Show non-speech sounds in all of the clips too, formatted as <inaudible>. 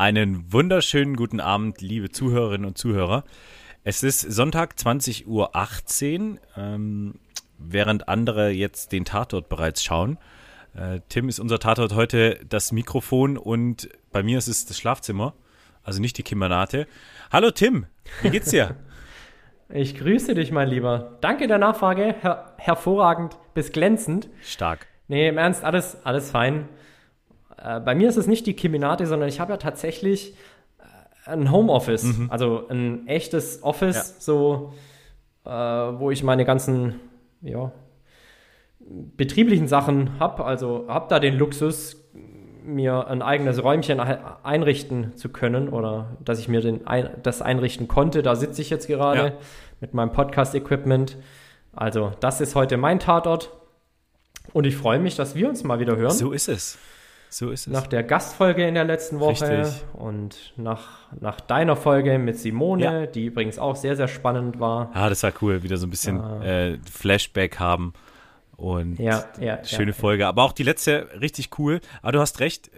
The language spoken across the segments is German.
Einen wunderschönen guten Abend, liebe Zuhörerinnen und Zuhörer. Es ist Sonntag 20.18 Uhr, ähm, während andere jetzt den Tatort bereits schauen. Äh, Tim ist unser Tatort heute das Mikrofon und bei mir ist es das Schlafzimmer, also nicht die Kimbanate. Hallo Tim, wie geht's dir? <laughs> Ich grüße dich, mein Lieber. Danke der Nachfrage. Her hervorragend bis glänzend. Stark. Nee, im Ernst, alles, alles fein. Äh, bei mir ist es nicht die Kiminate, sondern ich habe ja tatsächlich äh, ein Homeoffice. Mhm. Also ein echtes Office, ja. so, äh, wo ich meine ganzen, ja, betrieblichen Sachen habe. Also habe da den Luxus, mir ein eigenes Räumchen einrichten zu können oder dass ich mir den, das einrichten konnte. Da sitze ich jetzt gerade ja. mit meinem Podcast-Equipment. Also, das ist heute mein Tatort. Und ich freue mich, dass wir uns mal wieder hören. So ist es. So ist es. Nach der Gastfolge in der letzten Woche Richtig. und nach, nach deiner Folge mit Simone, ja. die übrigens auch sehr, sehr spannend war. Ah, das war cool. Wieder so ein bisschen ah. äh, Flashback haben. Und ja, ja, schöne Folge. Aber auch die letzte richtig cool. Aber du hast recht,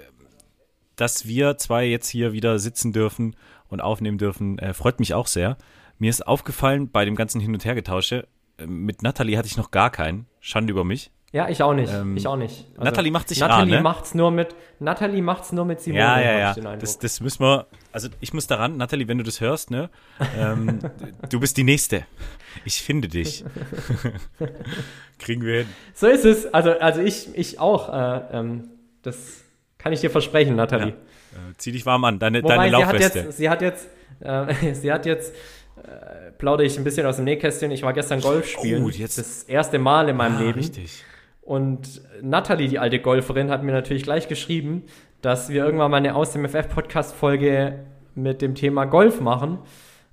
dass wir zwei jetzt hier wieder sitzen dürfen und aufnehmen dürfen, äh, freut mich auch sehr. Mir ist aufgefallen bei dem ganzen Hin- und Hergetausche, äh, mit Natalie hatte ich noch gar keinen. Schande über mich. Ja, ich auch nicht. Ähm, ich auch nicht. Also, Natalie macht sich Natalie ran, ne? macht's nur mit Natalie macht's nur mit Simone. Ja, ja, ja. Das, das müssen wir. Also ich muss daran, Natalie, wenn du das hörst, ne? Ähm, <laughs> du bist die nächste. Ich finde dich. <laughs> Kriegen wir hin. So ist es. Also also ich ich auch. Äh, ähm, das kann ich dir versprechen, Natalie. Ja. Äh, zieh dich warm an. Deine Wobei, deine Laufweste. Sie hat jetzt sie hat jetzt äh, <laughs> sie hat jetzt äh, plaudere ich ein bisschen aus dem Nähkästchen. Ich war gestern Golf spielen. Oh, jetzt. Das erste Mal in meinem ah, Leben. Richtig. Und Natalie, die alte Golferin, hat mir natürlich gleich geschrieben, dass wir irgendwann mal eine Aus dem FF-Podcast-Folge mit dem Thema Golf machen.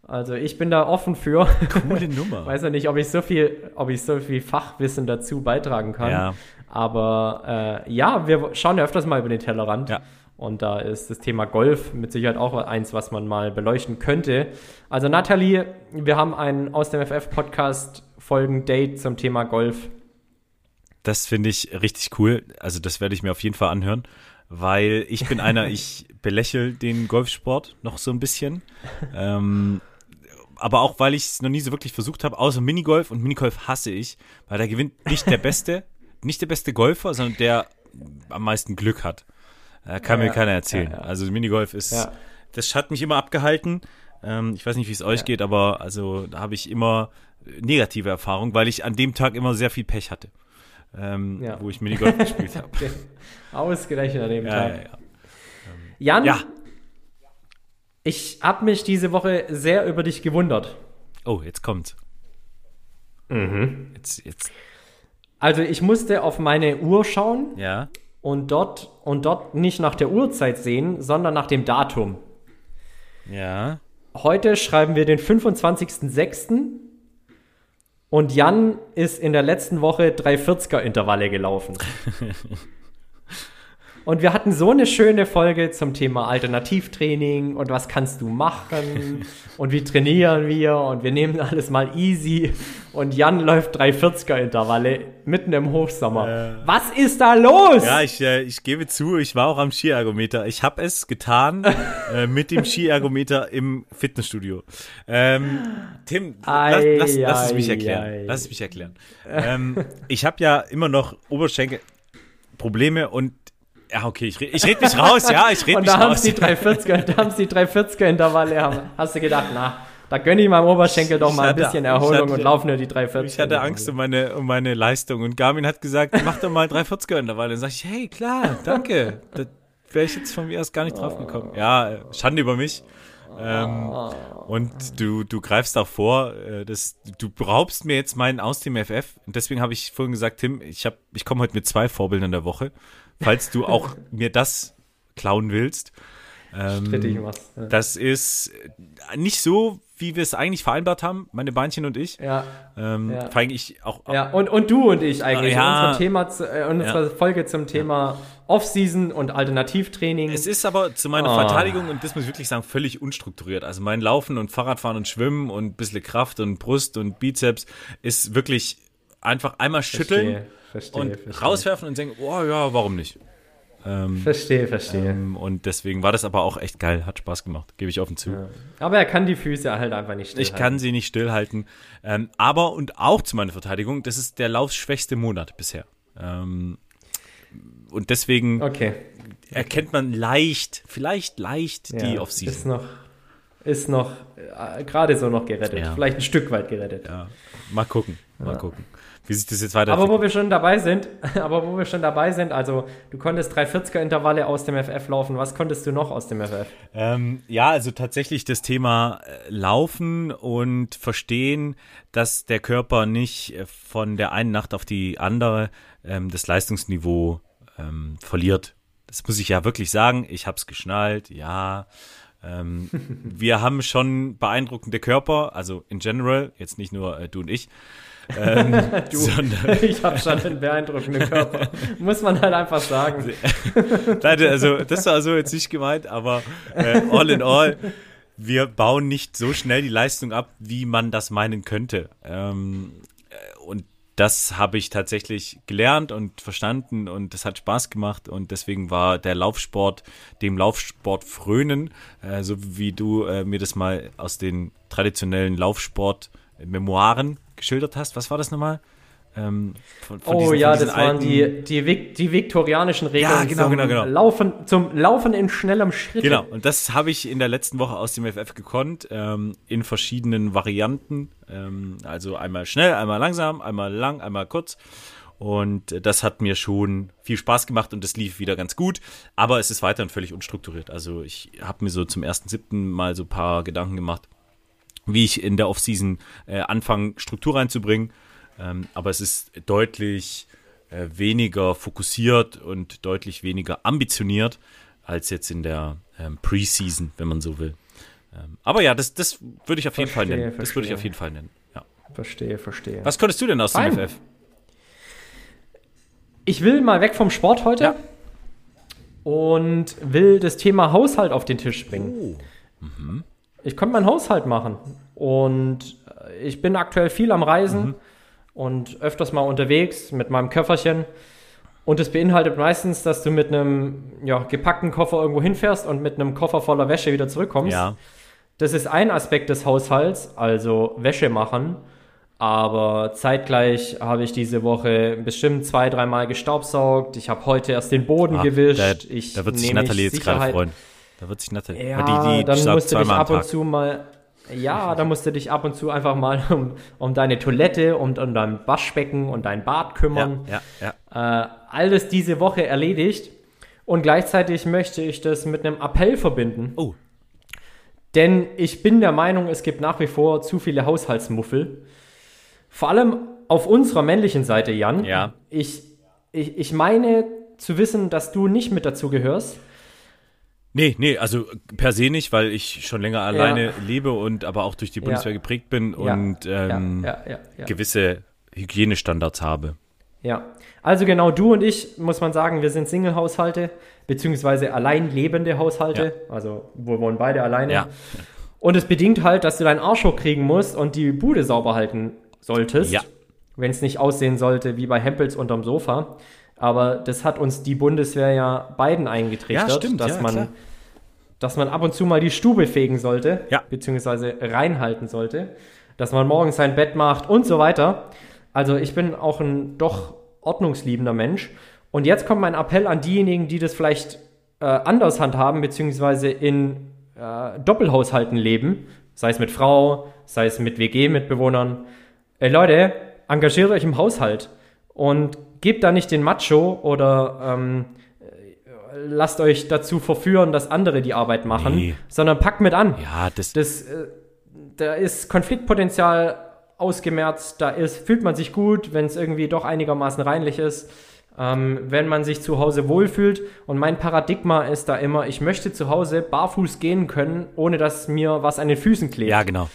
Also ich bin da offen für. Coole <laughs> Nummer. Weiß ja nicht, ob ich so viel, ob ich so viel Fachwissen dazu beitragen kann. Ja. Aber äh, ja, wir schauen ja öfters mal über den Tellerrand. Ja. Und da ist das Thema Golf mit Sicherheit auch eins, was man mal beleuchten könnte. Also Nathalie, wir haben ein aus dem FF-Podcast Folgen-Date zum Thema Golf. Das finde ich richtig cool. Also das werde ich mir auf jeden Fall anhören, weil ich bin einer, <laughs> ich belächle den Golfsport noch so ein bisschen. Ähm, aber auch, weil ich es noch nie so wirklich versucht habe, außer Minigolf. Und Minigolf hasse ich, weil da gewinnt nicht der Beste, <laughs> nicht der beste Golfer, sondern der am meisten Glück hat. Äh, kann ja, mir keiner erzählen. Ja, also Minigolf ist, das hat mich immer abgehalten. Ähm, ich weiß nicht, wie es euch geht, aber also da habe ich immer negative Erfahrungen, weil ich an dem Tag immer sehr viel Pech hatte, ähm, wo ich Minigolf <laughs> gespielt habe. Okay. Ausgerechnet an dem Tag. Jan, ja. ich habe mich diese Woche sehr über dich gewundert. Oh, jetzt kommt. Mhm. Jetzt, jetzt. Also ich musste auf meine Uhr schauen. Ja und dort, und dort nicht nach der Uhrzeit sehen, sondern nach dem Datum. Ja. Heute schreiben wir den 25.06. Und Jan ist in der letzten Woche drei 40er Intervalle gelaufen. <laughs> Und wir hatten so eine schöne Folge zum Thema Alternativtraining und was kannst du machen <laughs> und wie trainieren wir und wir nehmen alles mal easy. Und Jan läuft 340er Intervalle mitten im Hochsommer. Äh, was ist da los? Ja, ich, äh, ich gebe zu, ich war auch am Skiergometer. Ich habe es getan <laughs> äh, mit dem Skiergometer im Fitnessstudio. Ähm, Tim, ei, lass, lass, lass, es mich erklären. Ei. Lass es mich erklären. Ähm, ich habe ja immer noch Oberschenkelprobleme und ja, okay, ich, ich rede mich raus, ja, ich rede mich raus. Und da haben sie 340er, da haben sie 340er Intervalle, hast du gedacht, na, da gönne ich meinem Oberschenkel doch mal hatte, ein bisschen Erholung hatte, und laufe nur die 340er. Ich hatte Angst um meine, um meine Leistung und Garmin hat gesagt, mach doch mal 340er Intervalle. Dann sag ich, hey, klar, danke. da wäre ich jetzt von mir aus gar nicht drauf gekommen. Ja, Schande über mich. Ähm, und du, du greifst auch vor, äh, dass, du raubst mir jetzt meinen aus dem FF. Und deswegen habe ich vorhin gesagt, Tim, ich, hab, ich komme heute mit zwei Vorbildern der Woche. Falls du auch mir das klauen willst. Ähm, was, ja. Das ist nicht so, wie wir es eigentlich vereinbart haben, meine Beinchen und ich. Ja. Ähm, ja. Vor allem ich auch. Ja, und, und du und ich eigentlich. Ja. Unsere, Thema, äh, unsere ja. Folge zum Thema Off-Season und Alternativtraining. Es ist aber zu meiner oh. Verteidigung, und das muss ich wirklich sagen, völlig unstrukturiert. Also mein Laufen und Fahrradfahren und Schwimmen und ein bisschen Kraft und Brust und Bizeps ist wirklich einfach einmal schütteln verstehe, und verstehe. rauswerfen und denken, oh ja, warum nicht? Ähm, verstehe, verstehe. Ähm, und deswegen war das aber auch echt geil, hat Spaß gemacht, gebe ich offen zu. Ja. Aber er kann die Füße halt einfach nicht stillhalten. Ich kann sie nicht stillhalten. Ähm, aber und auch zu meiner Verteidigung, das ist der laufschwächste Monat bisher. Ähm, und deswegen okay. erkennt man leicht, vielleicht leicht ja, die Offseason. Ist noch, ist noch äh, gerade so noch gerettet. Ja. Vielleicht ein Stück weit gerettet. Mal gucken, mal gucken wie sich das jetzt weiter. Aber wo wir schon dabei sind, <laughs> aber wo wir schon dabei sind, also du konntest 340er Intervalle aus dem FF laufen. Was konntest du noch aus dem FF? Ähm, ja, also tatsächlich das Thema äh, Laufen und Verstehen, dass der Körper nicht äh, von der einen Nacht auf die andere ähm, das Leistungsniveau ähm, verliert. Das muss ich ja wirklich sagen. Ich habe es geschnallt, ja. Ähm, wir haben schon beeindruckende Körper, also in general, jetzt nicht nur äh, du und ich. Ähm, <laughs> du, sondern, <laughs> ich habe schon einen beeindruckenden Körper. Muss man halt einfach sagen. <laughs> Leute, also das war so jetzt nicht gemeint, aber äh, all in all, wir bauen nicht so schnell die Leistung ab, wie man das meinen könnte. Ähm, äh, das habe ich tatsächlich gelernt und verstanden und das hat Spaß gemacht und deswegen war der Laufsport dem Laufsport frönen, äh, so wie du äh, mir das mal aus den traditionellen Laufsport-Memoiren geschildert hast. Was war das nochmal? Ähm, von, von oh diesen, ja, das waren die, die, die viktorianischen Regeln ja, genau, genau, genau. Laufen, zum Laufen in schnellem Schritt. Genau, und das habe ich in der letzten Woche aus dem FF gekonnt, ähm, in verschiedenen Varianten. Ähm, also einmal schnell, einmal langsam, einmal lang, einmal kurz. Und das hat mir schon viel Spaß gemacht und es lief wieder ganz gut. Aber es ist weiterhin völlig unstrukturiert. Also ich habe mir so zum ersten siebten mal so ein paar Gedanken gemacht wie ich in der Offseason äh, anfange, Struktur reinzubringen. Ähm, aber es ist deutlich äh, weniger fokussiert und deutlich weniger ambitioniert als jetzt in der ähm, Preseason, wenn man so will. Ähm, aber ja, das, das würde ich auf jeden Fall nennen. Verstehe. Das würde ich auf jeden Fall nennen. Ja. Verstehe, verstehe. Was konntest du denn aus Fein. dem FF? Ich will mal weg vom Sport heute ja. und will das Thema Haushalt auf den Tisch bringen. Oh. Mhm ich konnte meinen Haushalt machen. Und ich bin aktuell viel am Reisen mhm. Und öfters mal unterwegs mit meinem Köfferchen. Und es beinhaltet meistens, dass du mit einem ja, gepackten Koffer irgendwo hinfährst und mit einem Koffer voller Wäsche wieder zurückkommst. Ja. Das ist ein Aspekt des Haushalts, also Wäsche machen. Aber zeitgleich habe ich diese Woche bestimmt zwei, dreimal gestaubsaugt. Ich habe heute erst den Boden Ach, gewischt. Da, ich da wird sich Nathalie jetzt gerade freuen. Da wird sich nett. Ja, die, die dann musst du dich ab und zu mal. Ja, da musst du dich ab und zu einfach mal <laughs> um, um deine Toilette und um dein Waschbecken und dein Bad kümmern. Ja, ja, ja. Äh, alles diese Woche erledigt. Und gleichzeitig möchte ich das mit einem Appell verbinden. Oh. Denn ich bin der Meinung, es gibt nach wie vor zu viele Haushaltsmuffel. Vor allem auf unserer männlichen Seite, Jan. Ja. Ich, ich, ich meine zu wissen, dass du nicht mit dazu gehörst. Nee, nee, also per se nicht, weil ich schon länger alleine ja. lebe und aber auch durch die Bundeswehr ja. geprägt bin und ähm, gewisse Hygienestandards habe. Ja, also genau du und ich, muss man sagen, wir sind Single-Haushalte, beziehungsweise allein lebende Haushalte. Also wir wohnen beide alleine. Ja. Und es bedingt halt, dass du deinen Arsch hochkriegen musst und die Bude sauber halten solltest. Ja. Wenn es nicht aussehen sollte wie bei Hempels unterm Sofa. Aber das hat uns die Bundeswehr ja beiden eingetrichtert, ja, stimmt, dass, ja, man, dass man ab und zu mal die Stube fegen sollte, ja. beziehungsweise reinhalten sollte, dass man morgens sein Bett macht und so weiter. Also ich bin auch ein doch ordnungsliebender Mensch. Und jetzt kommt mein Appell an diejenigen, die das vielleicht äh, anders handhaben, beziehungsweise in äh, Doppelhaushalten leben, sei es mit Frau, sei es mit WG-Mitbewohnern. Ey Leute, engagiert euch im Haushalt und gebt da nicht den Macho oder ähm, lasst euch dazu verführen, dass andere die Arbeit machen, nee. sondern packt mit an. Ja, das, das äh, da ist Konfliktpotenzial ausgemerzt, da ist, fühlt man sich gut, wenn es irgendwie doch einigermaßen reinlich ist. Ähm, wenn man sich zu Hause wohlfühlt. Und mein Paradigma ist da immer, ich möchte zu Hause barfuß gehen können, ohne dass mir was an den Füßen klebt. Ja, genau.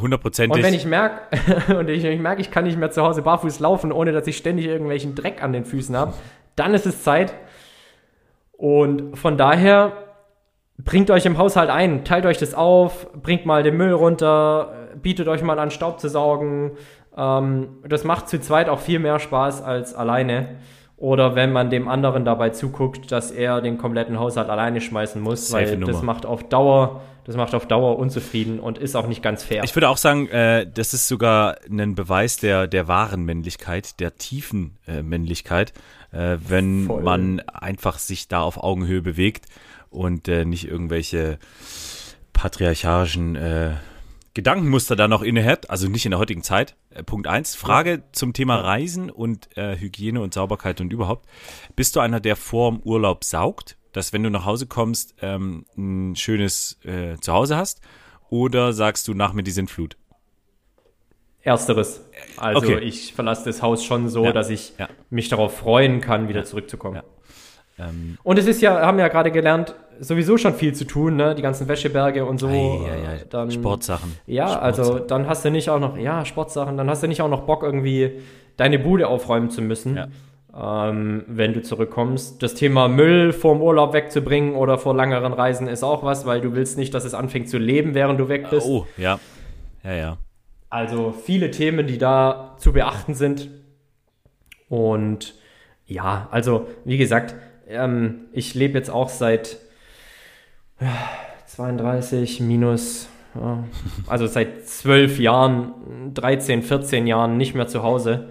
Hundertprozentig. Und wenn ich merke, <laughs> und ich, ich merke, ich kann nicht mehr zu Hause barfuß laufen, ohne dass ich ständig irgendwelchen Dreck an den Füßen habe, dann ist es Zeit. Und von daher bringt euch im Haushalt ein, teilt euch das auf, bringt mal den Müll runter, bietet euch mal an, Staub zu saugen. Ähm, das macht zu zweit auch viel mehr Spaß als alleine. Oder wenn man dem anderen dabei zuguckt, dass er den kompletten Haushalt alleine schmeißen muss, Safe weil Nummer. das macht auf Dauer, das macht auf Dauer unzufrieden und ist auch nicht ganz fair. Ich würde auch sagen, äh, das ist sogar ein Beweis der, der wahren Männlichkeit, der tiefen äh, Männlichkeit, äh, wenn Voll. man einfach sich da auf Augenhöhe bewegt und äh, nicht irgendwelche patriarchalischen äh, Gedankenmuster da noch innehält, also nicht in der heutigen Zeit. Äh, Punkt eins. Frage ja. zum Thema Reisen und äh, Hygiene und Sauberkeit und überhaupt. Bist du einer, der vor dem Urlaub saugt, dass wenn du nach Hause kommst, ähm, ein schönes äh, Zuhause hast? Oder sagst du nach mir die Sintflut? Ersteres. Also okay. ich verlasse das Haus schon so, ja. dass ich ja. mich darauf freuen kann, wieder zurückzukommen. Ähm, und es ist ja, haben wir ja gerade gelernt, sowieso schon viel zu tun, ne? Die ganzen Wäscheberge und so. Ei, ei, ei. Dann, Sportsachen. Ja, Sportsachen. also dann hast du nicht auch noch, ja, Sportsachen, dann hast du nicht auch noch Bock, irgendwie deine Bude aufräumen zu müssen. Ja. Ähm, wenn du zurückkommst. Das Thema Müll vorm Urlaub wegzubringen oder vor langeren Reisen ist auch was, weil du willst nicht, dass es anfängt zu leben, während du weg bist. Oh, ja. Ja, ja. Also viele Themen, die da zu beachten sind. Und ja, also wie gesagt, ähm, ich lebe jetzt auch seit 32 minus, ja, also seit zwölf Jahren, 13, 14 Jahren nicht mehr zu Hause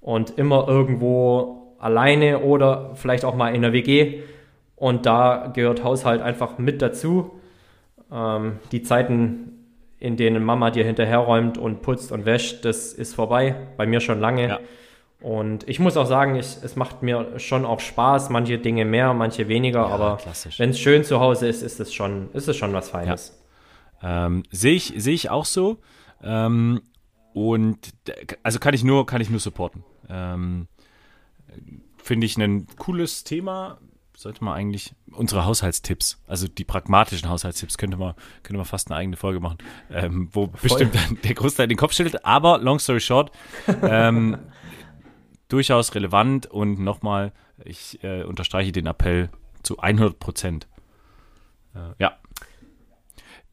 und immer irgendwo alleine oder vielleicht auch mal in der WG. Und da gehört Haushalt einfach mit dazu. Ähm, die Zeiten, in denen Mama dir hinterherräumt und putzt und wäscht, das ist vorbei. Bei mir schon lange. Ja. Und ich muss auch sagen, ich, es macht mir schon auch Spaß, manche Dinge mehr, manche weniger, ja, aber wenn es schön zu Hause ist, ist es schon, ist es schon was Feines. Ja. Ähm, Sehe ich, seh ich auch so. Ähm, und also kann ich nur, kann ich nur supporten. Ähm, Finde ich ein cooles Thema. Sollte man eigentlich unsere Haushaltstipps, also die pragmatischen Haushaltstipps, könnte man, könnte man fast eine eigene Folge machen, ähm, wo Voll. bestimmt der Großteil den Kopf schüttelt. Aber long story short, ähm, <laughs> durchaus relevant und nochmal, ich äh, unterstreiche den Appell zu 100 Prozent. Äh, ja.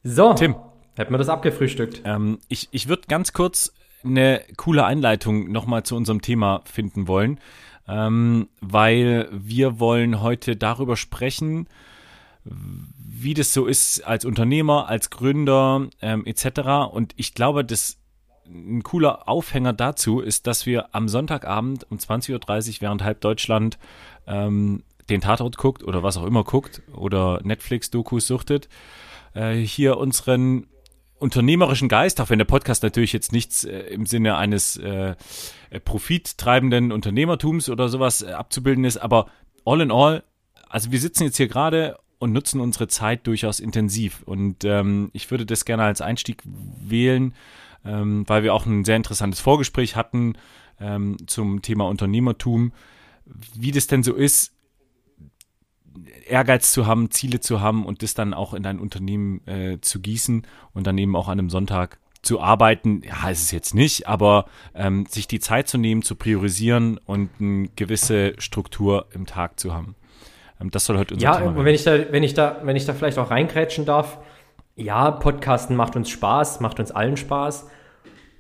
So, Tim. Hätten wir das abgefrühstückt. Ähm, ich ich würde ganz kurz eine coole Einleitung nochmal zu unserem Thema finden wollen, ähm, weil wir wollen heute darüber sprechen, wie das so ist als Unternehmer, als Gründer ähm, etc. Und ich glaube, das ein cooler Aufhänger dazu ist, dass wir am Sonntagabend um 20.30 Uhr, während halb Deutschland ähm, den Tatort guckt oder was auch immer guckt oder Netflix-Dokus suchtet, äh, hier unseren unternehmerischen Geist, auch wenn der Podcast natürlich jetzt nichts äh, im Sinne eines äh, profittreibenden Unternehmertums oder sowas äh, abzubilden ist, aber all in all, also wir sitzen jetzt hier gerade und nutzen unsere Zeit durchaus intensiv. Und ähm, ich würde das gerne als Einstieg wählen, ähm, weil wir auch ein sehr interessantes Vorgespräch hatten ähm, zum Thema Unternehmertum, wie das denn so ist, Ehrgeiz zu haben, Ziele zu haben und das dann auch in dein Unternehmen äh, zu gießen und dann eben auch an einem Sonntag zu arbeiten, ja, ist es jetzt nicht, aber ähm, sich die Zeit zu nehmen, zu priorisieren und eine gewisse Struktur im Tag zu haben. Ähm, das soll heute unser ja, Thema. Ja, wenn ich da, wenn ich da, wenn ich da vielleicht auch reingrätschen darf, ja, Podcasten macht uns Spaß, macht uns allen Spaß.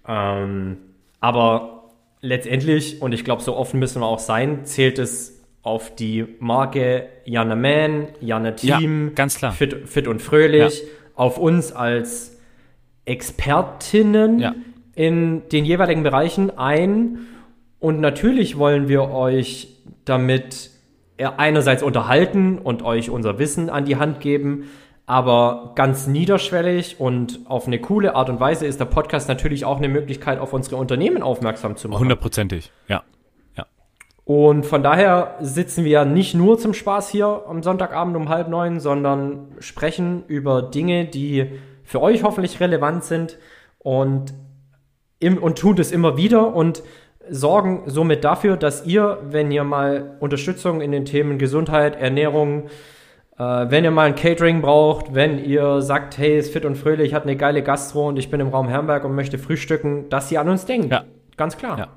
Ähm, aber letztendlich, und ich glaube, so offen müssen wir auch sein, zählt es auf die Marke Janne Man, Janne Team, ja, ganz klar. Fit, fit und fröhlich, ja. auf uns als Expertinnen ja. in den jeweiligen Bereichen ein. Und natürlich wollen wir euch damit einerseits unterhalten und euch unser Wissen an die Hand geben, aber ganz niederschwellig und auf eine coole Art und Weise ist der Podcast natürlich auch eine Möglichkeit, auf unsere Unternehmen aufmerksam zu machen. Hundertprozentig, ja. ja. Und von daher sitzen wir nicht nur zum Spaß hier am Sonntagabend um halb neun, sondern sprechen über Dinge, die für euch hoffentlich relevant sind und, im, und tun das immer wieder und sorgen somit dafür, dass ihr, wenn ihr mal Unterstützung in den Themen Gesundheit, Ernährung, äh, wenn ihr mal ein Catering braucht, wenn ihr sagt, hey, ist fit und fröhlich, hat eine geile Gastro und ich bin im Raum Herrenberg und möchte frühstücken, dass ihr an uns denkt. Ja. Ganz klar. Ja.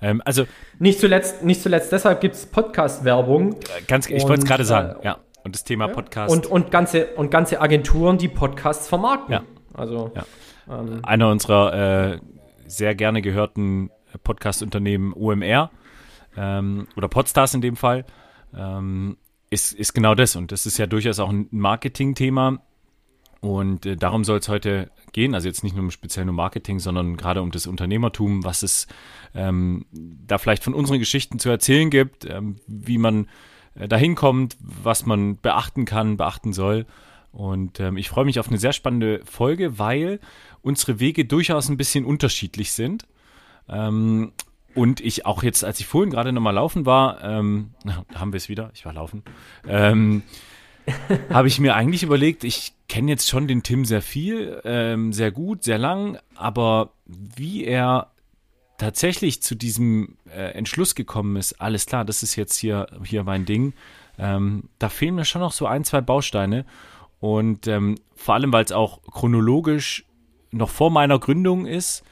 Ähm, also nicht zuletzt, nicht zuletzt deshalb gibt es Podcast-Werbung. Ganz, ich wollte es gerade sagen, äh, ja. Und das Thema Podcast. Und, und, ganze, und ganze Agenturen, die Podcasts vermarkten. Ja. Also ja. Ähm, einer unserer äh, sehr gerne gehörten Podcast-Unternehmen OMR ähm, oder Podstars in dem Fall. Ähm, ist, ist genau das. Und das ist ja durchaus auch ein Marketing-Thema. Und äh, darum soll es heute gehen. Also jetzt nicht nur speziell nur Marketing, sondern gerade um das Unternehmertum, was es ähm, da vielleicht von unseren Geschichten zu erzählen gibt, ähm, wie man äh, dahin kommt, was man beachten kann, beachten soll. Und ähm, ich freue mich auf eine sehr spannende Folge, weil unsere Wege durchaus ein bisschen unterschiedlich sind. Ähm, und ich auch jetzt, als ich vorhin gerade nochmal laufen war, ähm, haben wir es wieder, ich war laufen, ähm, <laughs> habe ich mir eigentlich überlegt, ich kenne jetzt schon den Tim sehr viel, ähm, sehr gut, sehr lang, aber wie er tatsächlich zu diesem äh, Entschluss gekommen ist, alles klar, das ist jetzt hier, hier mein Ding, ähm, da fehlen mir schon noch so ein, zwei Bausteine. Und ähm, vor allem, weil es auch chronologisch noch vor meiner Gründung ist,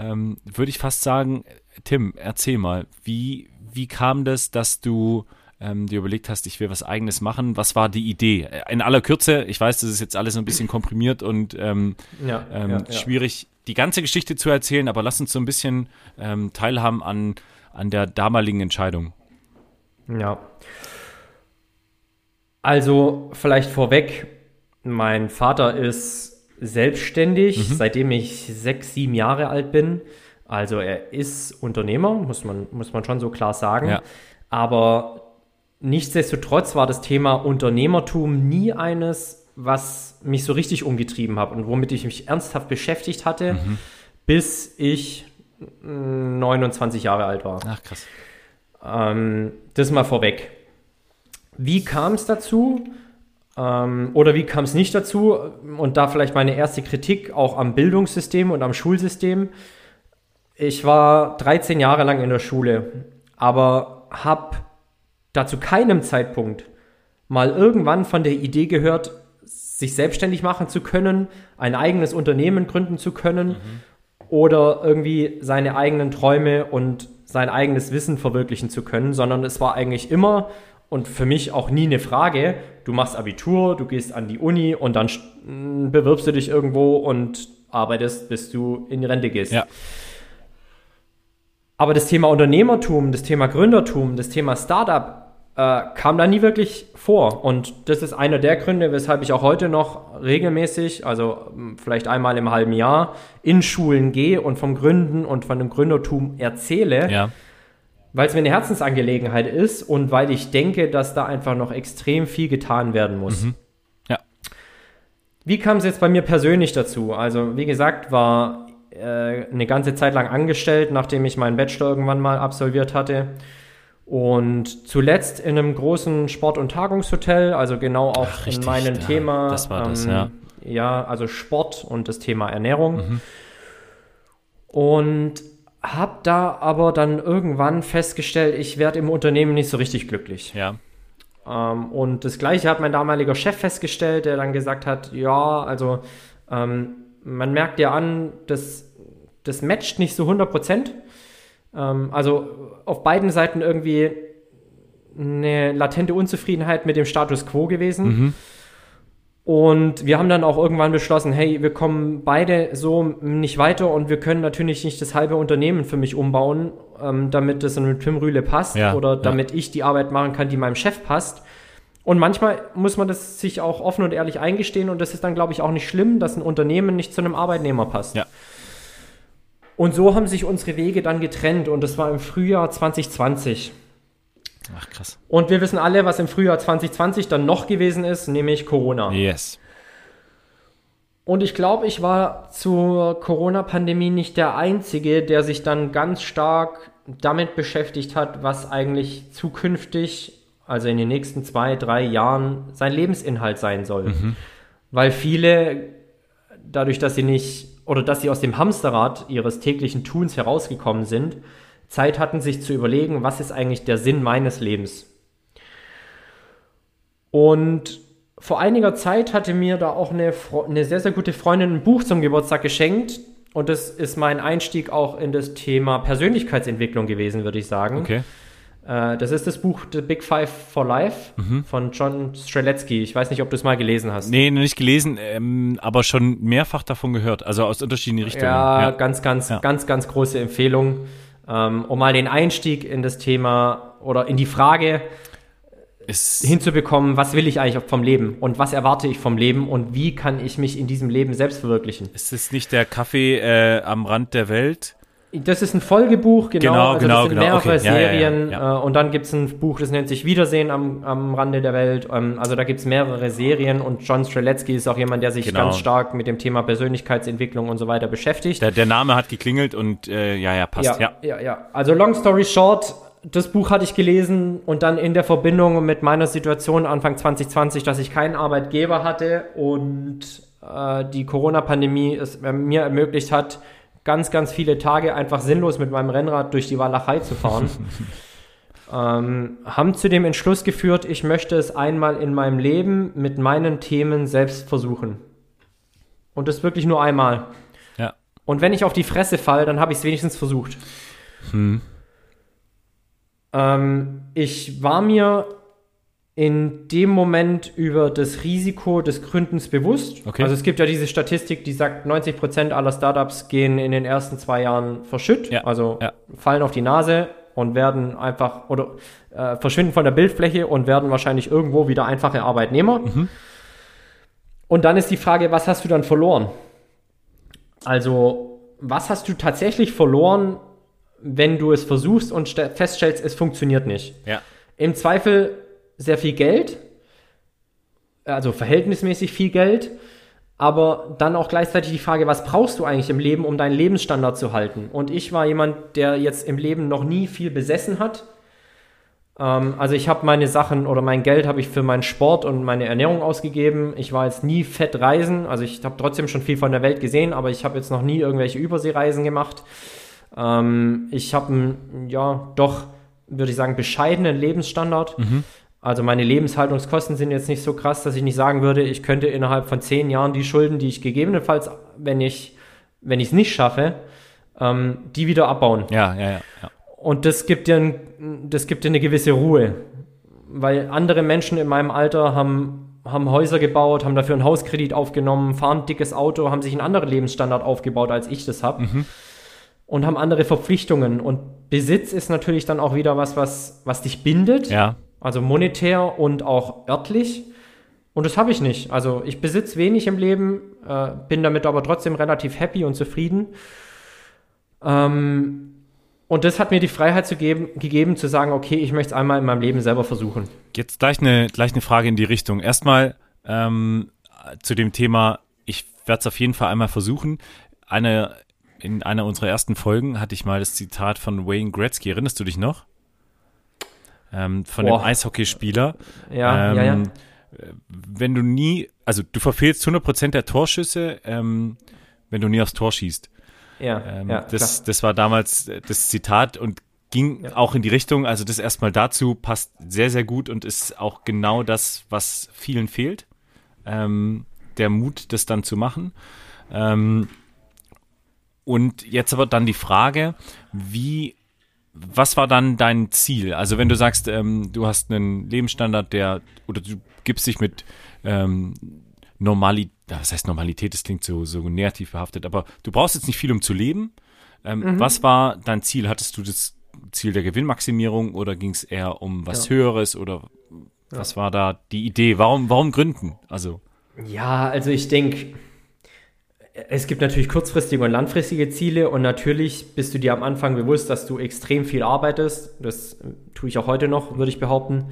ähm, würde ich fast sagen, Tim, erzähl mal, wie, wie kam das, dass du ähm, dir überlegt hast, ich will was eigenes machen? Was war die Idee? In aller Kürze, ich weiß, das ist jetzt alles ein bisschen komprimiert und ähm, ja, ähm, ja, ja. schwierig, die ganze Geschichte zu erzählen, aber lass uns so ein bisschen ähm, teilhaben an, an der damaligen Entscheidung. Ja. Also vielleicht vorweg, mein Vater ist selbstständig, mhm. seitdem ich sechs, sieben Jahre alt bin. Also er ist Unternehmer, muss man, muss man schon so klar sagen. Ja. Aber nichtsdestotrotz war das Thema Unternehmertum nie eines, was mich so richtig umgetrieben hat und womit ich mich ernsthaft beschäftigt hatte, mhm. bis ich 29 Jahre alt war. Ach krass. Ähm, das mal vorweg. Wie kam es dazu? Ähm, oder wie kam es nicht dazu? Und da vielleicht meine erste Kritik auch am Bildungssystem und am Schulsystem. Ich war 13 Jahre lang in der Schule, aber habe da zu keinem Zeitpunkt mal irgendwann von der Idee gehört, sich selbstständig machen zu können, ein eigenes Unternehmen gründen zu können mhm. oder irgendwie seine eigenen Träume und sein eigenes Wissen verwirklichen zu können, sondern es war eigentlich immer und für mich auch nie eine Frage, du machst Abitur, du gehst an die Uni und dann bewirbst du dich irgendwo und arbeitest, bis du in die Rente gehst. Ja. Aber das Thema Unternehmertum, das Thema Gründertum, das Thema Startup äh, kam da nie wirklich vor. Und das ist einer der Gründe, weshalb ich auch heute noch regelmäßig, also hm, vielleicht einmal im halben Jahr, in Schulen gehe und vom Gründen und von dem Gründertum erzähle. Ja. Weil es mir eine Herzensangelegenheit ist und weil ich denke, dass da einfach noch extrem viel getan werden muss. Mhm. Ja. Wie kam es jetzt bei mir persönlich dazu? Also, wie gesagt, war äh, eine ganze Zeit lang angestellt, nachdem ich meinen Bachelor irgendwann mal absolviert hatte. Und zuletzt in einem großen Sport- und Tagungshotel, also genau auch Ach, richtig, in meinem ja, Thema. Das war das, ähm, ja. Ja, also Sport und das Thema Ernährung. Mhm. Und habe da aber dann irgendwann festgestellt, ich werde im Unternehmen nicht so richtig glücklich. Ja. Ähm, und das Gleiche hat mein damaliger Chef festgestellt, der dann gesagt hat, ja, also ähm, man merkt ja an, dass das matcht nicht so 100 Prozent. Ähm, also auf beiden Seiten irgendwie eine latente Unzufriedenheit mit dem Status quo gewesen. Mhm. Und wir haben dann auch irgendwann beschlossen, hey, wir kommen beide so nicht weiter und wir können natürlich nicht das halbe Unternehmen für mich umbauen, ähm, damit das mit Tim Rühle passt ja, oder damit ja. ich die Arbeit machen kann, die meinem Chef passt. Und manchmal muss man das sich auch offen und ehrlich eingestehen und das ist dann, glaube ich, auch nicht schlimm, dass ein Unternehmen nicht zu einem Arbeitnehmer passt. Ja. Und so haben sich unsere Wege dann getrennt und das war im Frühjahr 2020. Ach krass. Und wir wissen alle, was im Frühjahr 2020 dann noch gewesen ist, nämlich Corona. Yes. Und ich glaube, ich war zur Corona-Pandemie nicht der Einzige, der sich dann ganz stark damit beschäftigt hat, was eigentlich zukünftig, also in den nächsten zwei, drei Jahren, sein Lebensinhalt sein soll. Mhm. Weil viele, dadurch, dass sie nicht oder dass sie aus dem Hamsterrad ihres täglichen Tuns herausgekommen sind, Zeit hatten, sich zu überlegen, was ist eigentlich der Sinn meines Lebens. Und vor einiger Zeit hatte mir da auch eine, eine sehr, sehr gute Freundin ein Buch zum Geburtstag geschenkt. Und das ist mein Einstieg auch in das Thema Persönlichkeitsentwicklung gewesen, würde ich sagen. Okay. Äh, das ist das Buch The Big Five for Life mhm. von John Streletsky. Ich weiß nicht, ob du es mal gelesen hast. Nee, noch nicht gelesen, ähm, aber schon mehrfach davon gehört. Also aus unterschiedlichen Richtungen. Ja, ja. ganz, ganz, ja. ganz, ganz große Empfehlung. Ähm, um mal den Einstieg in das Thema oder in die Frage es hinzubekommen, was will ich eigentlich vom Leben und was erwarte ich vom Leben und wie kann ich mich in diesem Leben selbst verwirklichen. Ist es nicht der Kaffee äh, am Rand der Welt? Das ist ein Folgebuch, genau. genau also genau, das sind genau. mehrere okay. Serien. Ja, ja, ja, äh, und dann gibt es ein Buch, das nennt sich Wiedersehen am, am Rande der Welt. Ähm, also da gibt es mehrere Serien und John Streletsky ist auch jemand, der sich genau. ganz stark mit dem Thema Persönlichkeitsentwicklung und so weiter beschäftigt. Der, der Name hat geklingelt und äh, ja, ja, passt. Ja, ja, ja. Also long story short, das Buch hatte ich gelesen und dann in der Verbindung mit meiner Situation Anfang 2020, dass ich keinen Arbeitgeber hatte und äh, die Corona-Pandemie es mir ermöglicht hat, ganz, ganz viele Tage einfach sinnlos mit meinem Rennrad durch die Walachei zu fahren. <laughs> ähm, haben zu dem Entschluss geführt, ich möchte es einmal in meinem Leben mit meinen Themen selbst versuchen. Und das wirklich nur einmal. Ja. Und wenn ich auf die Fresse falle, dann habe ich es wenigstens versucht. Hm. Ähm, ich war mir in dem Moment über das Risiko des Gründens bewusst. Okay. Also es gibt ja diese Statistik, die sagt, 90 Prozent aller Startups gehen in den ersten zwei Jahren verschütt, ja. also ja. fallen auf die Nase und werden einfach oder äh, verschwinden von der Bildfläche und werden wahrscheinlich irgendwo wieder einfache Arbeitnehmer. Mhm. Und dann ist die Frage, was hast du dann verloren? Also, was hast du tatsächlich verloren, wenn du es versuchst und feststellst, es funktioniert nicht? Ja. Im Zweifel sehr viel Geld, also verhältnismäßig viel Geld, aber dann auch gleichzeitig die Frage, was brauchst du eigentlich im Leben, um deinen Lebensstandard zu halten? Und ich war jemand, der jetzt im Leben noch nie viel besessen hat. Ähm, also ich habe meine Sachen oder mein Geld habe ich für meinen Sport und meine Ernährung ausgegeben. Ich war jetzt nie fett reisen, also ich habe trotzdem schon viel von der Welt gesehen, aber ich habe jetzt noch nie irgendwelche Überseereisen gemacht. Ähm, ich habe einen, ja, doch, würde ich sagen, bescheidenen Lebensstandard. Mhm. Also meine Lebenshaltungskosten sind jetzt nicht so krass, dass ich nicht sagen würde, ich könnte innerhalb von zehn Jahren die Schulden, die ich gegebenenfalls, wenn ich wenn ich es nicht schaffe, ähm, die wieder abbauen. Ja, ja, ja, ja. Und das gibt dir, ein, das gibt dir eine gewisse Ruhe, weil andere Menschen in meinem Alter haben, haben Häuser gebaut, haben dafür einen Hauskredit aufgenommen, fahren ein dickes Auto, haben sich einen anderen Lebensstandard aufgebaut, als ich das habe. Mhm. Und haben andere Verpflichtungen. Und Besitz ist natürlich dann auch wieder was, was, was dich bindet. Ja also monetär und auch örtlich. Und das habe ich nicht. Also ich besitze wenig im Leben, äh, bin damit aber trotzdem relativ happy und zufrieden. Ähm, und das hat mir die Freiheit zu geben, gegeben, zu sagen, okay, ich möchte es einmal in meinem Leben selber versuchen. Jetzt gleich eine, gleich eine Frage in die Richtung. Erstmal ähm, zu dem Thema, ich werde es auf jeden Fall einmal versuchen. Eine, in einer unserer ersten Folgen hatte ich mal das Zitat von Wayne Gretzky. Erinnerst du dich noch? Ähm, von Boah. dem Eishockeyspieler. Ja, ähm, ja, ja. Wenn du nie, also du verfehlst 100% der Torschüsse, ähm, wenn du nie aufs Tor schießt. Ja, ähm, ja das, das war damals das Zitat und ging ja. auch in die Richtung, also das erstmal dazu passt sehr, sehr gut und ist auch genau das, was vielen fehlt. Ähm, der Mut, das dann zu machen. Ähm, und jetzt aber dann die Frage, wie, was war dann dein Ziel? Also wenn du sagst, ähm, du hast einen Lebensstandard, der, oder du gibst dich mit ähm, Normalität, was heißt Normalität, das klingt so, so negativ behaftet, aber du brauchst jetzt nicht viel, um zu leben. Ähm, mhm. Was war dein Ziel? Hattest du das Ziel der Gewinnmaximierung oder ging es eher um was ja. Höheres oder was war da die Idee? Warum, warum gründen? Also. Ja, also ich denke, es gibt natürlich kurzfristige und langfristige Ziele und natürlich bist du dir am Anfang bewusst, dass du extrem viel arbeitest. Das tue ich auch heute noch, würde ich behaupten.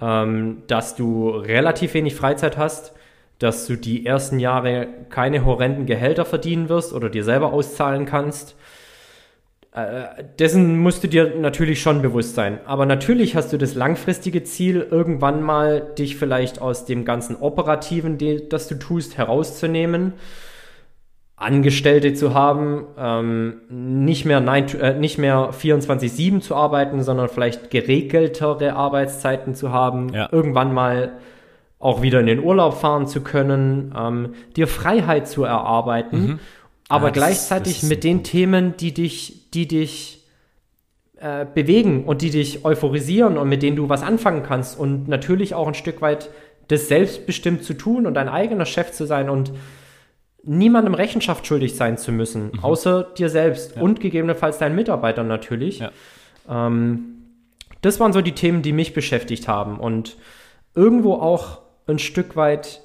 Ja. Ähm, dass du relativ wenig Freizeit hast, dass du die ersten Jahre keine horrenden Gehälter verdienen wirst oder dir selber auszahlen kannst. Äh, dessen musst du dir natürlich schon bewusst sein. Aber natürlich hast du das langfristige Ziel, irgendwann mal dich vielleicht aus dem ganzen Operativen, das du tust, herauszunehmen Angestellte zu haben, ähm, nicht mehr, äh, mehr 24-7 zu arbeiten, sondern vielleicht geregeltere Arbeitszeiten zu haben, ja. irgendwann mal auch wieder in den Urlaub fahren zu können, ähm, dir Freiheit zu erarbeiten, mhm. aber ja, gleichzeitig ist, mit den Themen, die dich, die dich äh, bewegen und die dich euphorisieren und mit denen du was anfangen kannst und natürlich auch ein Stück weit das selbstbestimmt zu tun und dein eigener Chef zu sein und niemandem Rechenschaft schuldig sein zu müssen, mhm. außer dir selbst ja. und gegebenenfalls deinen Mitarbeitern natürlich. Ja. Ähm, das waren so die Themen, die mich beschäftigt haben und irgendwo auch ein Stück weit,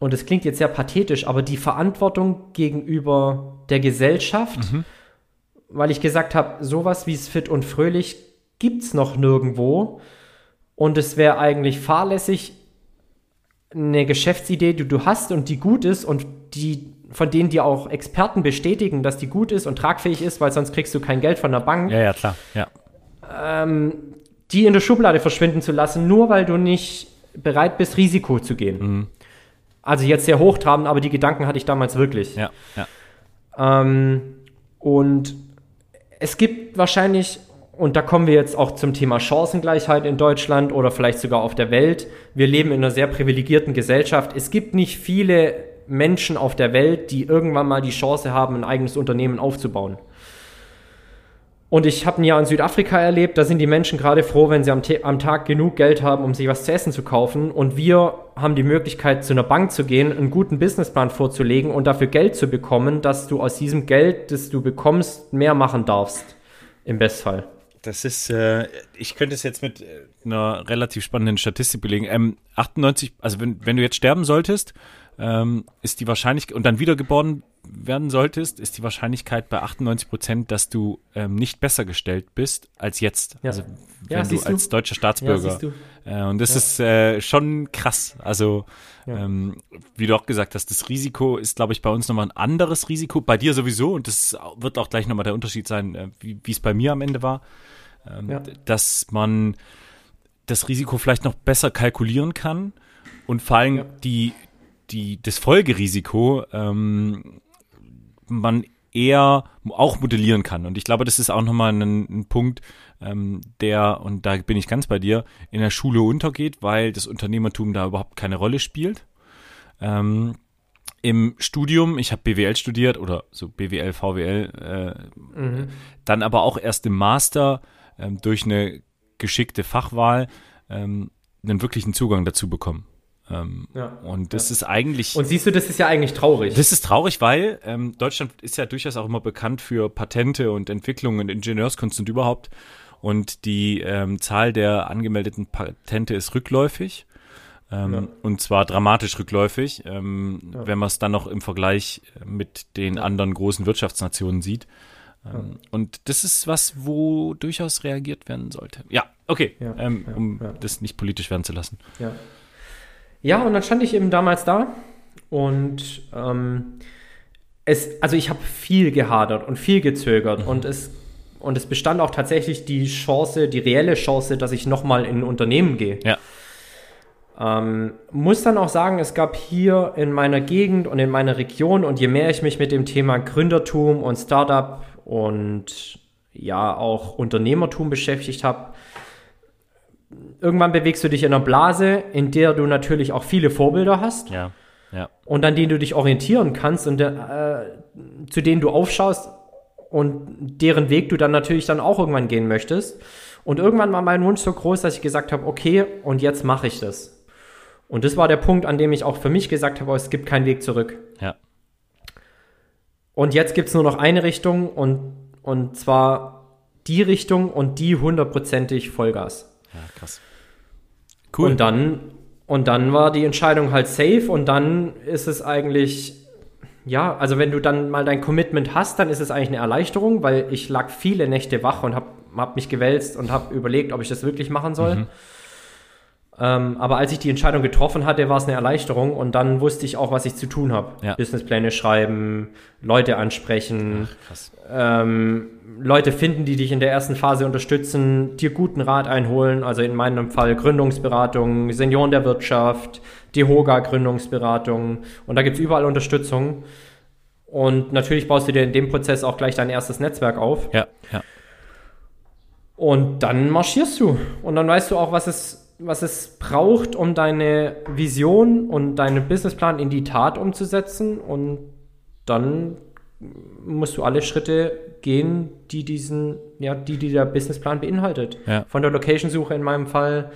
und das klingt jetzt sehr pathetisch, aber die Verantwortung gegenüber der Gesellschaft, mhm. weil ich gesagt habe, sowas wie es fit und fröhlich gibt es noch nirgendwo und es wäre eigentlich fahrlässig, eine Geschäftsidee, die du hast und die gut ist und die von denen dir auch Experten bestätigen, dass die gut ist und tragfähig ist, weil sonst kriegst du kein Geld von der Bank. Ja, ja, klar, ja. Ähm, die in der Schublade verschwinden zu lassen, nur weil du nicht bereit bist, Risiko zu gehen. Mhm. Also jetzt sehr hochtrabend, aber die Gedanken hatte ich damals wirklich. Ja, ja. Ähm, und es gibt wahrscheinlich und da kommen wir jetzt auch zum Thema Chancengleichheit in Deutschland oder vielleicht sogar auf der Welt. Wir leben in einer sehr privilegierten Gesellschaft. Es gibt nicht viele Menschen auf der Welt, die irgendwann mal die Chance haben, ein eigenes Unternehmen aufzubauen. Und ich habe ein Jahr in Südafrika erlebt, da sind die Menschen gerade froh, wenn sie am, am, Tag genug Geld haben, um sich was zu essen zu kaufen. Und wir haben die Möglichkeit, zu einer Bank zu gehen, einen guten Businessplan vorzulegen und dafür Geld zu bekommen, dass du aus diesem Geld, das du bekommst, mehr machen darfst. Im Bestfall. Das ist, äh, ich könnte es jetzt mit äh, einer relativ spannenden Statistik belegen. Ähm, 98, also wenn, wenn du jetzt sterben solltest, ähm, ist die Wahrscheinlichkeit, und dann wiedergeboren werden solltest, ist die Wahrscheinlichkeit bei 98 Prozent, dass du ähm, nicht besser gestellt bist als jetzt. Ja. Also wenn ja, du als du? deutscher Staatsbürger. Ja, äh, und das ist äh, schon krass. Also ähm, wie du auch gesagt hast, das Risiko ist, glaube ich, bei uns nochmal ein anderes Risiko. Bei dir sowieso, und das wird auch gleich nochmal der Unterschied sein, äh, wie es bei mir am Ende war ähm, ja. dass man das Risiko vielleicht noch besser kalkulieren kann und vor allem ja. die, die, das Folgerisiko ähm, man eher auch modellieren kann. Und ich glaube, das ist auch nochmal ein, ein Punkt, ähm, der, und da bin ich ganz bei dir, in der Schule untergeht, weil das Unternehmertum da überhaupt keine Rolle spielt. Ähm, Im Studium, ich habe BWL studiert oder so BWL, VWL, äh, mhm. dann aber auch erst im Master ähm, durch eine geschickte Fachwahl ähm, einen wirklichen Zugang dazu bekommen. Ähm, ja, und das ja. ist eigentlich. Und siehst du, das ist ja eigentlich traurig. Das ist traurig, weil ähm, Deutschland ist ja durchaus auch immer bekannt für Patente und Entwicklungen und Ingenieurskunst und überhaupt. Und die ähm, Zahl der angemeldeten Patente ist rückläufig. Ähm, ja. Und zwar dramatisch rückläufig, ähm, wenn man es dann noch im Vergleich mit den anderen großen Wirtschaftsnationen sieht. Ähm, und das ist was, wo durchaus reagiert werden sollte. Ja, okay, ja, ähm, ja, um das nicht politisch werden zu lassen. Ja, ja und dann stand ich eben damals da und ähm, es, also ich habe viel gehadert und viel gezögert mhm. und es und es bestand auch tatsächlich die Chance, die reelle Chance, dass ich nochmal in ein Unternehmen gehe. Ja. Ähm, muss dann auch sagen, es gab hier in meiner Gegend und in meiner Region und je mehr ich mich mit dem Thema Gründertum und Startup und ja auch Unternehmertum beschäftigt habe, irgendwann bewegst du dich in einer Blase, in der du natürlich auch viele Vorbilder hast. Ja. ja. und an denen du dich orientieren kannst und äh, zu denen du aufschaust und deren Weg du dann natürlich dann auch irgendwann gehen möchtest. Und irgendwann war mein Wunsch so groß, dass ich gesagt habe, okay, und jetzt mache ich das. Und das war der Punkt, an dem ich auch für mich gesagt habe, es gibt keinen Weg zurück. Ja. Und jetzt gibt es nur noch eine Richtung und, und zwar die Richtung und die hundertprozentig Vollgas. Ja, krass. Cool. Und dann, und dann war die Entscheidung halt safe und dann ist es eigentlich, ja, also wenn du dann mal dein Commitment hast, dann ist es eigentlich eine Erleichterung, weil ich lag viele Nächte wach und habe hab mich gewälzt und habe überlegt, ob ich das wirklich machen soll. Mhm. Ähm, aber als ich die Entscheidung getroffen hatte, war es eine Erleichterung und dann wusste ich auch, was ich zu tun habe. Ja. Businesspläne schreiben, Leute ansprechen, ähm, Leute finden, die dich in der ersten Phase unterstützen, dir guten Rat einholen, also in meinem Fall Gründungsberatung, Senioren der Wirtschaft, die Hoga Gründungsberatung und da gibt es überall Unterstützung. Und natürlich baust du dir in dem Prozess auch gleich dein erstes Netzwerk auf. Ja, ja. Und dann marschierst du. Und dann weißt du auch, was es was es braucht, um deine Vision und deinen Businessplan in die Tat umzusetzen. Und dann musst du alle Schritte gehen, die diesen, ja, die, die der Businessplan beinhaltet. Ja. Von der Location-Suche in meinem Fall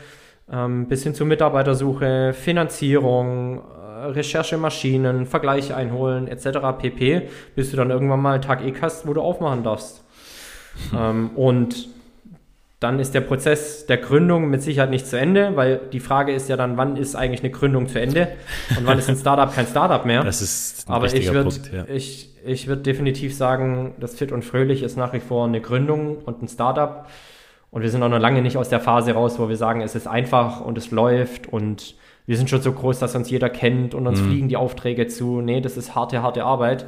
ähm, bis hin zur Mitarbeitersuche, Finanzierung, äh, Recherchemaschinen, Vergleiche einholen, etc. pp, bis du dann irgendwann mal Tag X hast, wo du aufmachen darfst. <laughs> ähm, und dann ist der Prozess der Gründung mit Sicherheit nicht zu Ende, weil die Frage ist ja dann, wann ist eigentlich eine Gründung zu Ende und wann ist ein Startup kein Startup mehr. <laughs> Das ist ein Aber ich würde ja. ich, ich würd definitiv sagen, das Fit und Fröhlich ist nach wie vor eine Gründung und ein Startup. Und wir sind auch noch lange nicht aus der Phase raus, wo wir sagen, es ist einfach und es läuft und wir sind schon so groß, dass uns jeder kennt und uns mhm. fliegen die Aufträge zu. Nee, das ist harte, harte Arbeit,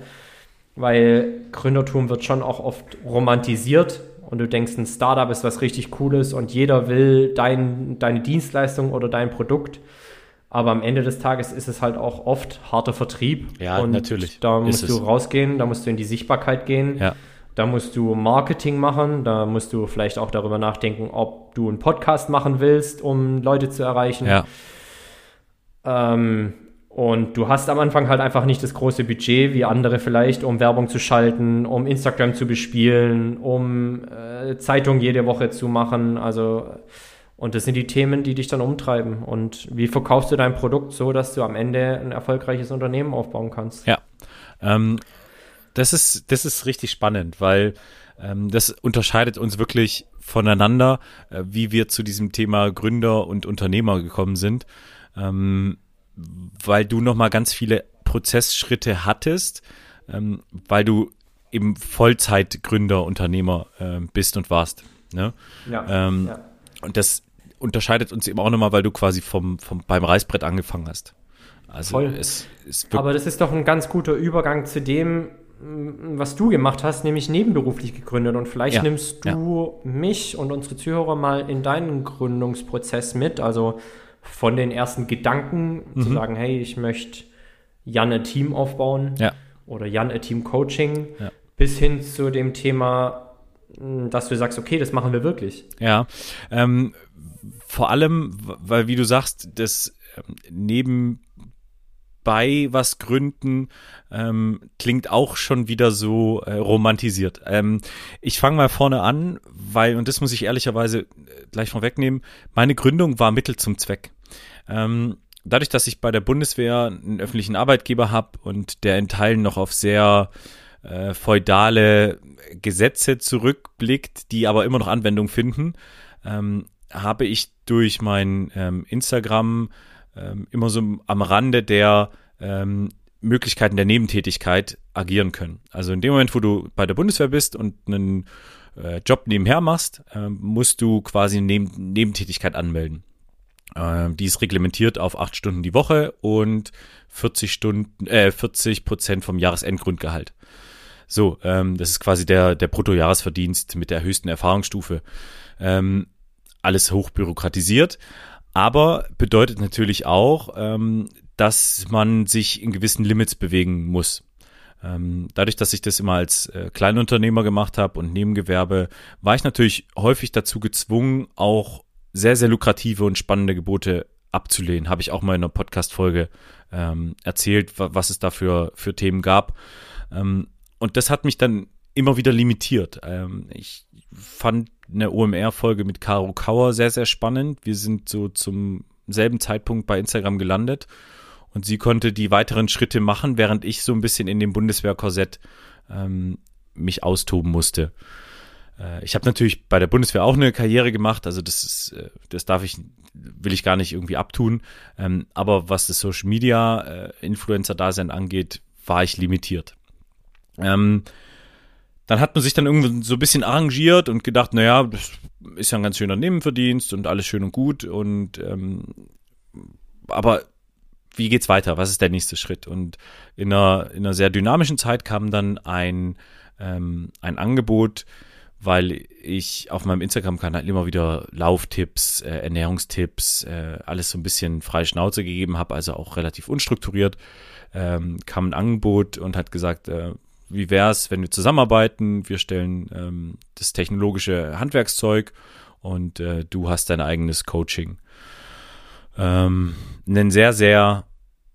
weil Gründertum wird schon auch oft romantisiert und du denkst, ein Startup ist was richtig Cooles und jeder will dein, deine Dienstleistung oder dein Produkt. Aber am Ende des Tages ist es halt auch oft harter Vertrieb. Ja, und natürlich. Da musst du rausgehen, da musst du in die Sichtbarkeit gehen. Ja. Da musst du Marketing machen, da musst du vielleicht auch darüber nachdenken, ob du einen Podcast machen willst, um Leute zu erreichen. Ja. Ähm, und du hast am Anfang halt einfach nicht das große Budget wie andere vielleicht, um Werbung zu schalten, um Instagram zu bespielen, um äh, Zeitung jede Woche zu machen. Also, und das sind die Themen, die dich dann umtreiben. Und wie verkaufst du dein Produkt so, dass du am Ende ein erfolgreiches Unternehmen aufbauen kannst? Ja. Ähm, das ist, das ist richtig spannend, weil ähm, das unterscheidet uns wirklich voneinander, äh, wie wir zu diesem Thema Gründer und Unternehmer gekommen sind. Ähm, weil du noch mal ganz viele Prozessschritte hattest, ähm, weil du eben Vollzeitgründer, Unternehmer äh, bist und warst. Ne? Ja, ähm, ja. Und das unterscheidet uns eben auch nochmal, weil du quasi vom, vom, beim Reißbrett angefangen hast. Also Voll. Es, es Aber das ist doch ein ganz guter Übergang zu dem, was du gemacht hast, nämlich nebenberuflich gegründet. Und vielleicht ja, nimmst du ja. mich und unsere Zuhörer mal in deinen Gründungsprozess mit. Also von den ersten Gedanken mhm. zu sagen, hey, ich möchte Jan ein Team aufbauen ja. oder Jan ein Team Coaching, ja. bis hin zu dem Thema, hm, dass du sagst, okay, das machen wir wirklich. Ja, ähm, vor allem, weil wie du sagst, das ähm, neben bei was gründen, ähm, klingt auch schon wieder so äh, romantisiert. Ähm, ich fange mal vorne an, weil, und das muss ich ehrlicherweise äh, gleich vorwegnehmen, meine Gründung war Mittel zum Zweck. Ähm, dadurch, dass ich bei der Bundeswehr einen öffentlichen Arbeitgeber habe und der in Teilen noch auf sehr äh, feudale Gesetze zurückblickt, die aber immer noch Anwendung finden, ähm, habe ich durch mein ähm, Instagram ähm, immer so am Rande der ähm, Möglichkeiten der Nebentätigkeit agieren können. Also in dem Moment, wo du bei der Bundeswehr bist und einen äh, Job nebenher machst, äh, musst du quasi eine Neben Nebentätigkeit anmelden. Äh, die ist reglementiert auf acht Stunden die Woche und 40 Stunden, äh, 40 Prozent vom Jahresendgrundgehalt. So, ähm, das ist quasi der, der Bruttojahresverdienst mit der höchsten Erfahrungsstufe. Ähm, alles hochbürokratisiert, aber bedeutet natürlich auch, ähm, dass man sich in gewissen Limits bewegen muss. Ähm, dadurch, dass ich das immer als äh, Kleinunternehmer gemacht habe und Nebengewerbe, war ich natürlich häufig dazu gezwungen, auch sehr, sehr lukrative und spannende Gebote abzulehnen. Habe ich auch mal in einer Podcast-Folge ähm, erzählt, was es da für, für Themen gab. Ähm, und das hat mich dann immer wieder limitiert. Ähm, ich fand eine OMR-Folge mit Caro Kauer sehr, sehr spannend. Wir sind so zum selben Zeitpunkt bei Instagram gelandet und sie konnte die weiteren Schritte machen, während ich so ein bisschen in dem Bundeswehr-Korsett ähm, mich austoben musste. Äh, ich habe natürlich bei der Bundeswehr auch eine Karriere gemacht, also das ist, äh, das darf ich, will ich gar nicht irgendwie abtun. Ähm, aber was das Social Media äh, Influencer-Dasein angeht, war ich limitiert. Ähm, dann hat man sich dann irgendwie so ein bisschen arrangiert und gedacht, naja, das ist ja ein ganz schöner Nebenverdienst und alles schön und gut. Und ähm, aber wie geht's weiter? Was ist der nächste Schritt? Und in einer, in einer sehr dynamischen Zeit kam dann ein, ein Angebot, weil ich auf meinem Instagram-Kanal immer wieder Lauftipps, äh, Ernährungstipps, äh, alles so ein bisschen freie Schnauze gegeben habe, also auch relativ unstrukturiert, ähm, kam ein Angebot und hat gesagt, äh, wie wär's, wenn wir zusammenarbeiten? Wir stellen ähm, das technologische Handwerkszeug und äh, du hast dein eigenes Coaching. Ähm, ein sehr, sehr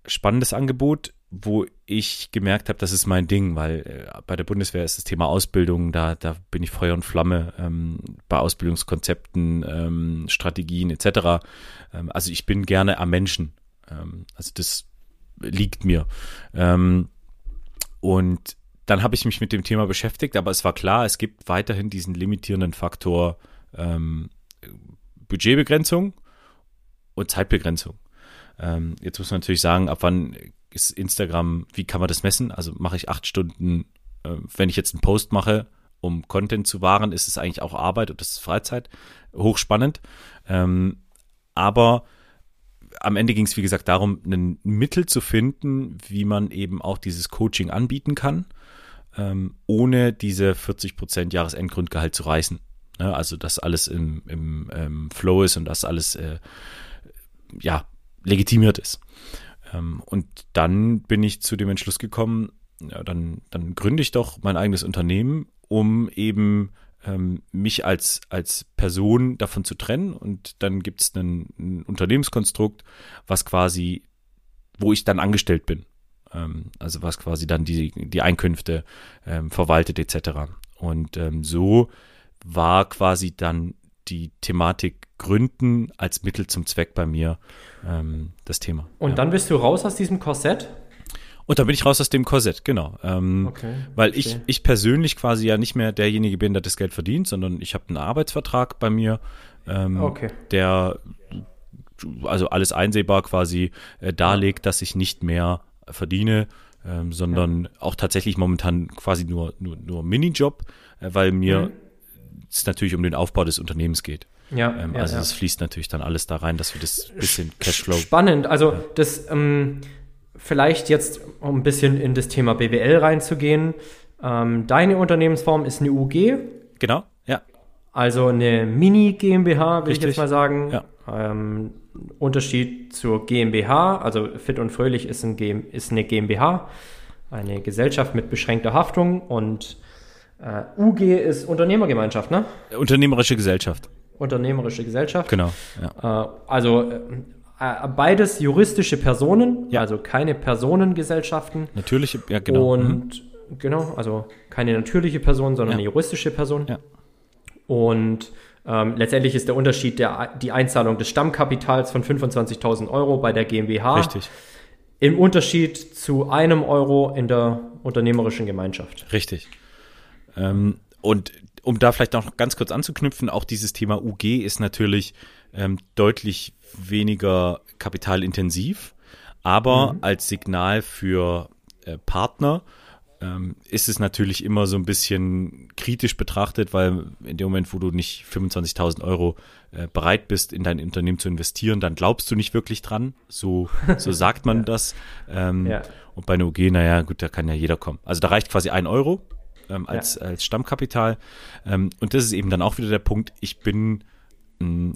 spannendes Angebot, wo ich gemerkt habe, das ist mein Ding, weil äh, bei der Bundeswehr ist das Thema Ausbildung, da, da bin ich Feuer und Flamme ähm, bei Ausbildungskonzepten, ähm, Strategien etc. Ähm, also ich bin gerne am Menschen. Ähm, also das liegt mir. Ähm, und dann habe ich mich mit dem Thema beschäftigt, aber es war klar, es gibt weiterhin diesen limitierenden Faktor ähm, Budgetbegrenzung und Zeitbegrenzung. Jetzt muss man natürlich sagen, ab wann ist Instagram, wie kann man das messen? Also mache ich acht Stunden, äh, wenn ich jetzt einen Post mache, um Content zu wahren, ist es eigentlich auch Arbeit und das ist Freizeit. Hochspannend. Ähm, aber am Ende ging es, wie gesagt, darum, ein Mittel zu finden, wie man eben auch dieses Coaching anbieten kann ähm, ohne diese 40% Jahresendgrundgehalt zu reißen. Ne? Also, dass alles im, im ähm, Flow ist und dass alles äh, ja, legitimiert ist. Ähm, und dann bin ich zu dem Entschluss gekommen, ja, dann, dann gründe ich doch mein eigenes Unternehmen, um eben ähm, mich als, als Person davon zu trennen. Und dann gibt es ein, Unternehmenskonstrukt, was quasi, wo ich dann angestellt bin ähm, also was quasi dann die, die Einkünfte ähm, verwaltet etc. Und ähm, so war quasi dann die Thematik Gründen als Mittel zum Zweck bei mir ähm, das Thema. Und ja. dann bist du raus aus diesem Korsett? Und dann bin ich raus aus dem Korsett, genau. Ähm, okay, weil ich, ich persönlich quasi ja nicht mehr derjenige bin, der das Geld verdient, sondern ich habe einen Arbeitsvertrag bei mir, ähm, okay. der also alles einsehbar quasi äh, darlegt, dass ich nicht mehr verdiene, ähm, sondern ja. auch tatsächlich momentan quasi nur, nur, nur Minijob, äh, weil mir mhm. es natürlich um den Aufbau des Unternehmens geht. Ja, ähm, ja also es fließt natürlich dann alles da rein, dass wir das bisschen Cashflow. Spannend, also ja. das ähm, vielleicht jetzt, um ein bisschen in das Thema BWL reinzugehen. Ähm, deine Unternehmensform ist eine UG. Genau, ja. Also eine Mini GmbH, will ich jetzt mal sagen. Ja. Ähm, Unterschied zur GmbH, also Fit und Fröhlich ist, ein G ist eine GmbH, eine Gesellschaft mit beschränkter Haftung und äh, UG ist Unternehmergemeinschaft, ne? Unternehmerische Gesellschaft. Unternehmerische Gesellschaft. Genau. Ja. Äh, also äh, äh, beides juristische Personen, ja. also keine Personengesellschaften. Natürliche, ja genau. Und mhm. genau, also keine natürliche Person, sondern ja. eine juristische Person. Ja. Und ähm, letztendlich ist der Unterschied der, die Einzahlung des Stammkapitals von 25.000 Euro bei der GmbH. Richtig. Im Unterschied zu einem Euro in der unternehmerischen Gemeinschaft. Richtig. Ähm, und um da vielleicht noch ganz kurz anzuknüpfen, auch dieses Thema UG ist natürlich ähm, deutlich weniger kapitalintensiv, aber mhm. als Signal für äh, Partner ähm, ist es natürlich immer so ein bisschen kritisch betrachtet, weil in dem Moment, wo du nicht 25.000 Euro äh, bereit bist, in dein Unternehmen zu investieren, dann glaubst du nicht wirklich dran. So, <laughs> so sagt man ja. das. Ähm, ja. Und bei einer UG, naja, gut, da kann ja jeder kommen. Also da reicht quasi ein Euro ähm, als, ja. als Stammkapital. Ähm, und das ist eben dann auch wieder der Punkt, ich bin mh,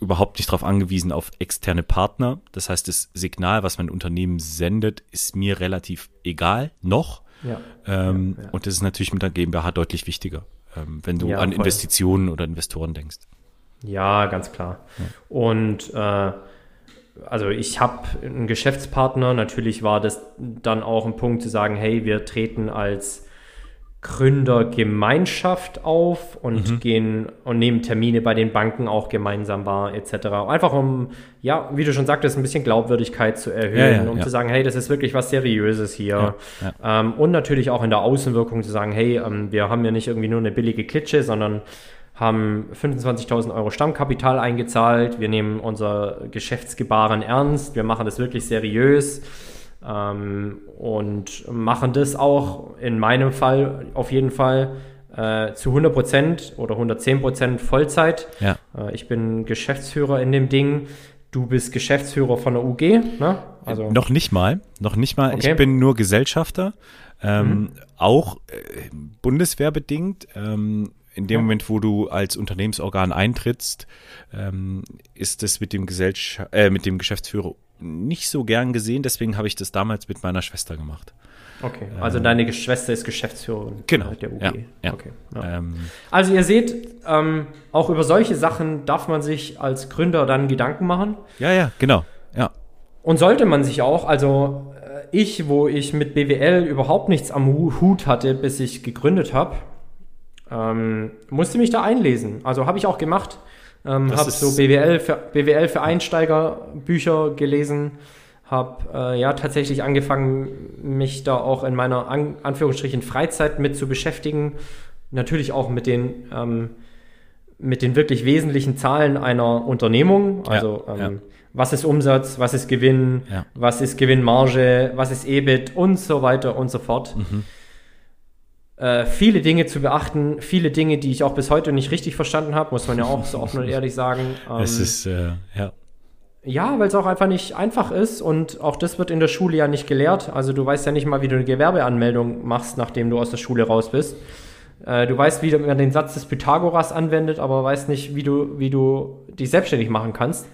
überhaupt nicht darauf angewiesen auf externe Partner. Das heißt, das Signal, was mein Unternehmen sendet, ist mir relativ egal noch. Ja. Ähm, ja, Und das ist natürlich mit der GmbH deutlich wichtiger, ähm, wenn du an voll. Investitionen oder Investoren denkst. Ja, ganz klar. Und äh, also ich habe einen Geschäftspartner, natürlich war das dann auch ein Punkt zu sagen, hey, wir treten als Gründergemeinschaft auf und mhm. gehen und nehmen Termine bei den Banken auch gemeinsam wahr, etc. Einfach um, ja, wie du schon sagtest, ein bisschen Glaubwürdigkeit zu erhöhen, ja, ja, um ja. zu sagen, hey, das ist wirklich was Seriöses hier. Ähm, und natürlich auch in der Außenwirkung zu sagen, hey, ähm, wir haben ja nicht irgendwie nur eine billige Klitsche, sondern haben 25.000 Euro Stammkapital eingezahlt. Wir nehmen unser Geschäftsgebaren ernst. Wir machen das wirklich seriös. Ähm, und machen das auch in meinem Fall auf jeden Fall äh, zu 100% oder 110% Vollzeit. Ja. Äh, ich bin Geschäftsführer in dem Ding. Du bist Geschäftsführer von der UG, ne? Also noch nicht mal, noch nicht mal. Okay. Ich bin nur Gesellschafter, ähm, mhm. auch äh, bundeswehrbedingt. Ähm, in dem ja. Moment, wo du als Unternehmensorgan eintrittst, ähm, ist es mit dem, Gesellsch äh, mit dem Geschäftsführer nicht so gern gesehen. Deswegen habe ich das damals mit meiner Schwester gemacht. Okay, also ähm, deine Schwester ist Geschäftsführerin genau, der UG. Ja, ja. Okay, ja. Ähm, also ihr seht, ähm, auch über solche Sachen darf man sich als Gründer dann Gedanken machen. Ja, ja, genau. Ja. Und sollte man sich auch, also äh, ich, wo ich mit BWL überhaupt nichts am Hut hatte, bis ich gegründet habe, ähm, musste mich da einlesen. Also habe ich auch gemacht. Ähm, habe so BWL für, BWL für Einsteiger Bücher gelesen. Habe äh, ja tatsächlich angefangen, mich da auch in meiner An Anführungsstrichen Freizeit mit zu beschäftigen. Natürlich auch mit den, ähm, mit den wirklich wesentlichen Zahlen einer Unternehmung. Also ja, ähm, ja. was ist Umsatz, was ist Gewinn, ja. was ist Gewinnmarge, was ist EBIT und so weiter und so fort. Mhm äh, viele Dinge zu beachten, viele Dinge, die ich auch bis heute nicht richtig verstanden habe, muss man ja auch so offen und <laughs> ehrlich sagen. Ähm, es ist, äh, ja. Ja, weil es auch einfach nicht einfach ist und auch das wird in der Schule ja nicht gelehrt. Also du weißt ja nicht mal, wie du eine Gewerbeanmeldung machst, nachdem du aus der Schule raus bist. Äh, du weißt, wie man den Satz des Pythagoras anwendet, aber weißt nicht, wie du, wie du dich selbstständig machen kannst.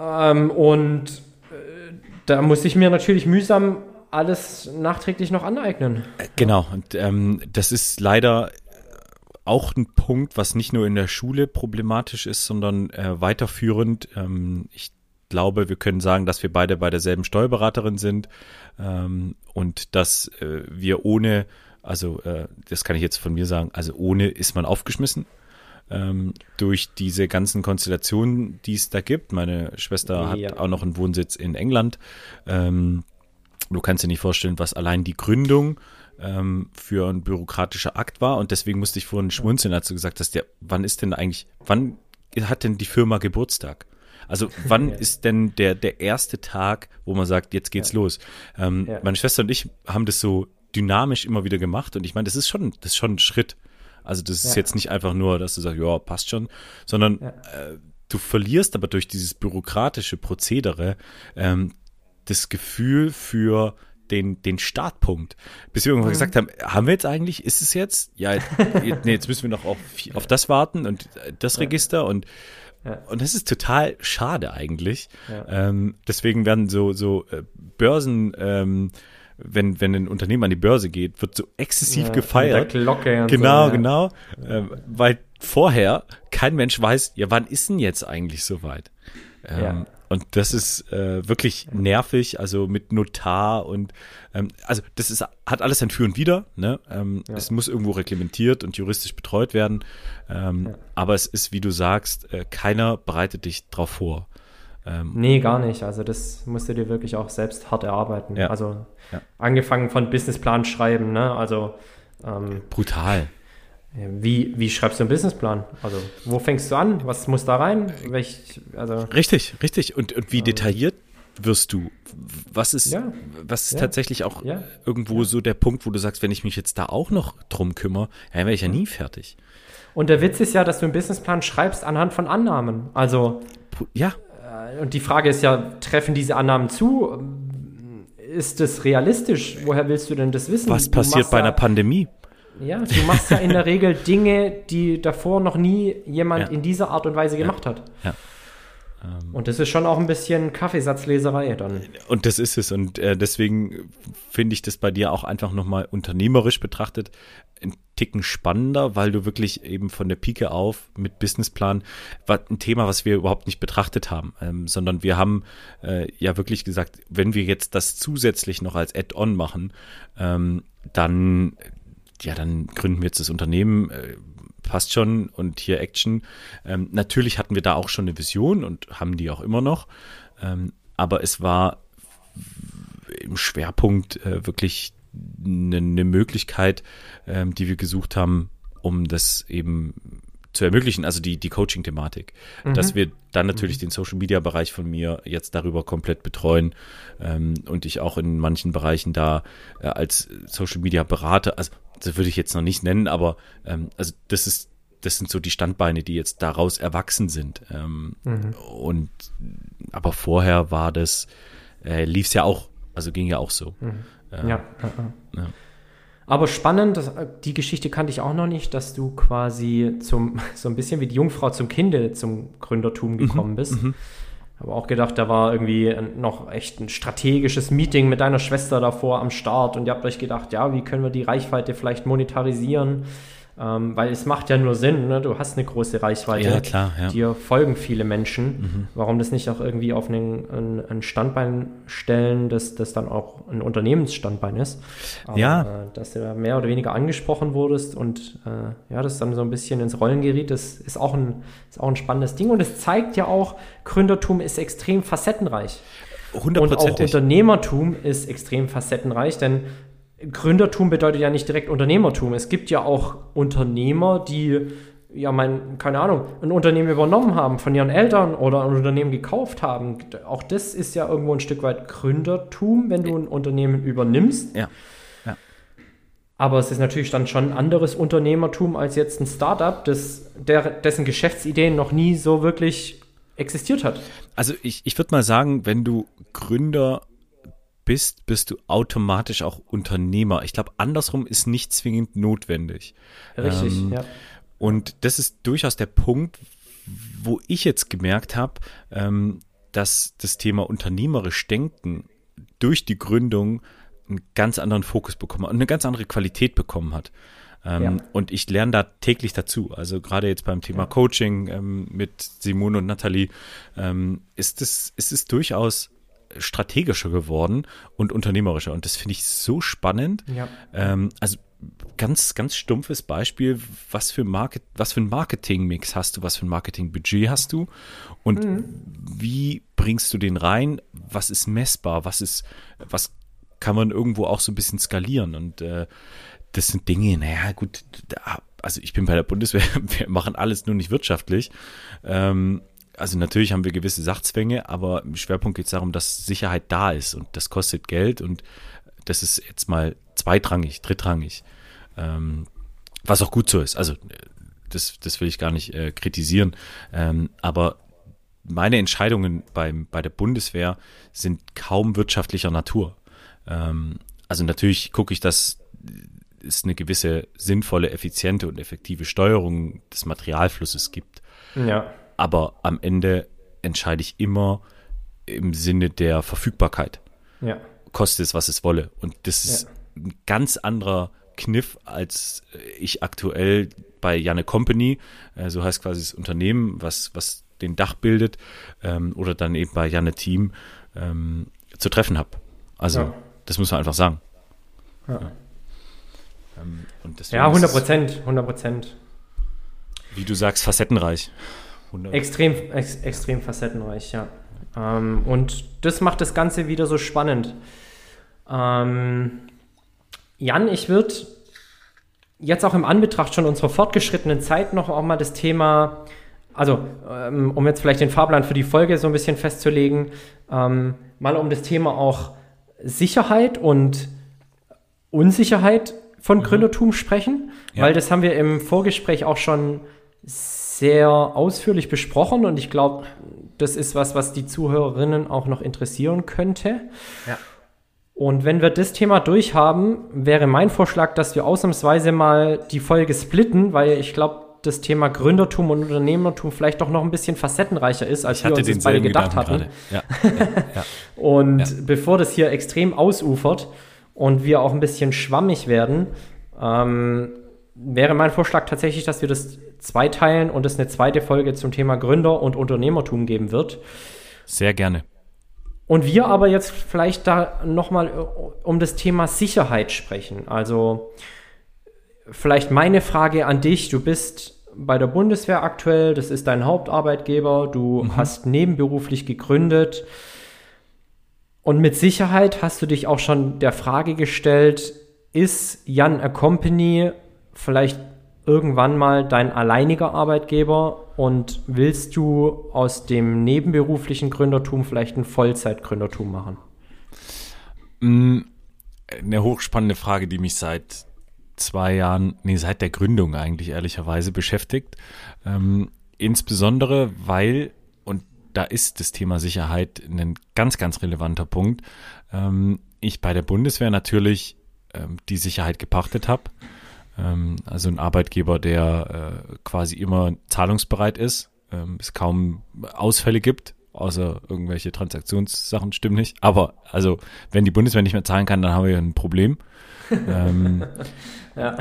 Ähm, und äh, da muss ich mir natürlich mühsam alles nachträglich noch aneignen. Äh, genau, und ähm, das ist leider auch ein Punkt, was nicht nur in der Schule problematisch ist, sondern äh, weiterführend. Ähm, ich glaube, wir können sagen, dass wir beide bei derselben Steuerberaterin sind ähm, und dass äh, wir ohne, also äh, das kann ich jetzt von mir sagen, also ohne ist man aufgeschmissen. Ähm, durch diese ganzen Konstellationen, die es da gibt. Meine Schwester ja. hat auch noch einen Wohnsitz in England. Ähm, Du kannst dir nicht vorstellen, was allein die Gründung ähm, für ein bürokratischer Akt war. Und deswegen musste ich vorhin schmunzeln, als du gesagt hast, der, wann ist denn eigentlich, wann hat denn die Firma Geburtstag? Also <laughs> wann ja. ist denn der, der erste Tag, wo man sagt, jetzt geht's ja. los? Ähm, ja. Meine Schwester und ich haben das so dynamisch immer wieder gemacht und ich meine, das ist schon, das ist schon ein Schritt. Also das ist jetzt nicht einfach nur, dass du sagst, ja, passt schon, sondern äh, du verlierst aber durch dieses bürokratische Prozedere ähm, das Gefühl für den, den Startpunkt. Bis wir irgendwann mhm. gesagt haben, haben wir jetzt eigentlich, ist es jetzt? Ja, <laughs> nee, jetzt müssen wir noch auf, auf das warten und das Register und ja. Und das ist total schade eigentlich. Ja. Ähm, deswegen werden so, so äh, Börsen, ähm, wenn, wenn ein Unternehmen an die Börse geht, wird so exzessiv ja, gefeiert. Glocke und genau, so, genau. Ähm, weil vorher kein Mensch weiß, ja, wann ist denn jetzt eigentlich soweit? Ähm, und das ist äh, wirklich nervig, also mit Notar und ähm, also das ist hat alles ein Für und Wider. Ne? Ähm, ja. Es muss irgendwo reglementiert und juristisch betreut werden. Ähm, ja. Aber es ist, wie du sagst, äh, keiner bereitet dich drauf vor. Ähm, nee, gar nicht. Also das musst du dir wirklich auch selbst hart erarbeiten. Ja. Also angefangen von Businessplan schreiben, ne? Also ähm, brutal. Wie, wie schreibst du einen Businessplan? Also, wo fängst du an? Was muss da rein? Welch, also, richtig, richtig. Und, und wie ähm, detailliert wirst du? Was ist, ja, was ist ja, tatsächlich auch ja, irgendwo so der Punkt, wo du sagst, wenn ich mich jetzt da auch noch drum kümmere, dann wäre ich ja nie fertig. Und der Witz ist ja, dass du einen Businessplan schreibst anhand von Annahmen. Also, ja. Äh, und die Frage ist ja, treffen diese Annahmen zu? Ist es realistisch? Woher willst du denn das wissen? Was passiert bei einer Pandemie? Ja, du machst ja in der Regel Dinge, die davor noch nie jemand ja. in dieser Art und Weise gemacht ja. hat. Ja. Ähm, und das ist schon auch ein bisschen Kaffeesatzleserei dann. Und das ist es. Und äh, deswegen finde ich das bei dir auch einfach nochmal unternehmerisch betrachtet ein Ticken spannender, weil du wirklich eben von der Pike auf mit Businessplan war ein Thema, was wir überhaupt nicht betrachtet haben, ähm, sondern wir haben äh, ja wirklich gesagt, wenn wir jetzt das zusätzlich noch als Add-on machen, ähm, dann ja, dann gründen wir jetzt das Unternehmen. Äh, passt schon und hier Action. Ähm, natürlich hatten wir da auch schon eine Vision und haben die auch immer noch, ähm, aber es war im Schwerpunkt äh, wirklich eine, eine Möglichkeit, ähm, die wir gesucht haben, um das eben zu ermöglichen, also die, die Coaching-Thematik, mhm. dass wir dann natürlich mhm. den Social-Media-Bereich von mir jetzt darüber komplett betreuen ähm, und ich auch in manchen Bereichen da äh, als Social-Media-Berater, also das würde ich jetzt noch nicht nennen, aber ähm, also das ist das sind so die Standbeine, die jetzt daraus erwachsen sind. Ähm, mhm. Und aber vorher war das, äh, lief es ja auch, also ging ja auch so. Mhm. Äh, ja. ja. Aber spannend, das, die Geschichte kannte ich auch noch nicht, dass du quasi zum, <laughs> so ein bisschen wie die Jungfrau zum Kinde zum Gründertum mhm. gekommen mhm. bist. Habe auch gedacht, da war irgendwie noch echt ein strategisches Meeting mit deiner Schwester davor am Start und ihr habt euch gedacht, ja, wie können wir die Reichweite vielleicht monetarisieren? Ähm, weil es macht ja nur Sinn, ne? du hast eine große Reichweite, ja, klar, ja. dir folgen viele Menschen. Mhm. Warum das nicht auch irgendwie auf einen, ein, ein Standbein stellen, dass das dann auch ein Unternehmensstandbein ist? Aber, ja. Äh, dass du da mehr oder weniger angesprochen wurdest und äh, ja, das dann so ein bisschen ins Rollen geriet, das ist auch, ein, ist auch ein spannendes Ding und es zeigt ja auch, Gründertum ist extrem facettenreich. Und auch Unternehmertum ist extrem facettenreich, denn Gründertum bedeutet ja nicht direkt Unternehmertum. Es gibt ja auch Unternehmer, die ja, mein, keine Ahnung, ein Unternehmen übernommen haben von ihren Eltern oder ein Unternehmen gekauft haben. Auch das ist ja irgendwo ein Stück weit Gründertum, wenn du ein Unternehmen übernimmst. Ja. ja. Aber es ist natürlich dann schon ein anderes Unternehmertum als jetzt ein Startup, das, der, dessen Geschäftsideen noch nie so wirklich existiert hat. Also ich, ich würde mal sagen, wenn du Gründer bist, bist du automatisch auch Unternehmer. Ich glaube, andersrum ist nicht zwingend notwendig. Richtig, ähm, ja. Und das ist durchaus der Punkt, wo ich jetzt gemerkt habe, ähm, dass das Thema unternehmerisch denken durch die Gründung einen ganz anderen Fokus bekommen und eine ganz andere Qualität bekommen hat. Ähm, ja. Und ich lerne da täglich dazu. Also gerade jetzt beim Thema ja. Coaching ähm, mit Simone und Nathalie ähm, ist es, ist es durchaus strategischer geworden und unternehmerischer. Und das finde ich so spannend. Ja. Ähm, also ganz, ganz stumpfes Beispiel, was für, Market, was für ein Marketingmix hast du, was für ein Marketingbudget hast du und mhm. wie bringst du den rein, was ist messbar, was ist, was kann man irgendwo auch so ein bisschen skalieren und äh, das sind Dinge, naja, gut, da, also ich bin bei der Bundeswehr, <laughs> wir machen alles nur nicht wirtschaftlich. Ähm, also natürlich haben wir gewisse Sachzwänge, aber im Schwerpunkt geht es darum, dass Sicherheit da ist und das kostet Geld und das ist jetzt mal zweitrangig, drittrangig. Ähm, was auch gut so ist. Also das, das will ich gar nicht äh, kritisieren. Ähm, aber meine Entscheidungen beim, bei der Bundeswehr sind kaum wirtschaftlicher Natur. Ähm, also natürlich gucke ich, dass es eine gewisse sinnvolle, effiziente und effektive Steuerung des Materialflusses gibt. Ja aber am Ende entscheide ich immer im Sinne der Verfügbarkeit. Ja. Koste es, was es wolle. Und das ist ja. ein ganz anderer Kniff, als ich aktuell bei Janne Company, äh, so heißt quasi das Unternehmen, was, was den Dach bildet, ähm, oder dann eben bei Janne Team ähm, zu treffen habe. Also, ja. das muss man einfach sagen. Ja, ja. Ähm, ja 100 Prozent, 100 Prozent. Wie du sagst, facettenreich. Extrem, ex, extrem facettenreich, ja. Ähm, und das macht das Ganze wieder so spannend. Ähm, Jan, ich würde jetzt auch im Anbetracht schon unserer fortgeschrittenen Zeit noch auch mal das Thema, also ähm, um jetzt vielleicht den Fahrplan für die Folge so ein bisschen festzulegen, ähm, mal um das Thema auch Sicherheit und Unsicherheit von mhm. Gründertum sprechen, ja. weil das haben wir im Vorgespräch auch schon sehr ausführlich besprochen und ich glaube, das ist was, was die Zuhörerinnen auch noch interessieren könnte. Ja. Und wenn wir das Thema durchhaben, wäre mein Vorschlag, dass wir ausnahmsweise mal die Folge splitten, weil ich glaube, das Thema Gründertum und Unternehmertum vielleicht doch noch ein bisschen facettenreicher ist, als wir uns das beide gedacht hatten. Ja, ja, <laughs> ja. und bevor das hier extrem ausufert und wir auch ein bisschen schwammig werden, ähm, wäre mein Vorschlag tatsächlich, dass wir das zweiteilen und es eine zweite Folge zum Thema Gründer und Unternehmertum geben wird. Sehr gerne. Und wir aber jetzt vielleicht da nochmal äh, um das Thema Sicherheit sprechen. Also vielleicht meine Frage an dich. Du bist bei der Bundeswehr aktuell, das ist dein Hauptarbeitgeber, du mhm. hast nebenberuflich gegründet. Und mit Sicherheit hast du dich auch schon der Frage gestellt, ist Jan a Company vielleicht irgendwann mal dein alleiniger Arbeitgeber und willst du aus dem nebenberuflichen Gründertum vielleicht ein Vollzeitgründertum machen? Mm, eine hochspannende Frage, die mich seit zwei Jahren, nee, seit der Gründung eigentlich ehrlicherweise beschäftigt. Ähm, insbesondere, weil, und da ist das Thema Sicherheit ein ganz, ganz relevanter Punkt, ähm, ich bei der Bundeswehr natürlich ähm, die Sicherheit gepachtet habe ähm, also ein Arbeitgeber, der äh, quasi immer zahlungsbereit ist, ähm, es kaum Ausfälle gibt, außer irgendwelche Transaktionssachen stimmen nicht. Aber also, wenn die Bundeswehr nicht mehr zahlen kann, dann haben wir ein Problem. ähm, <laughs> ja.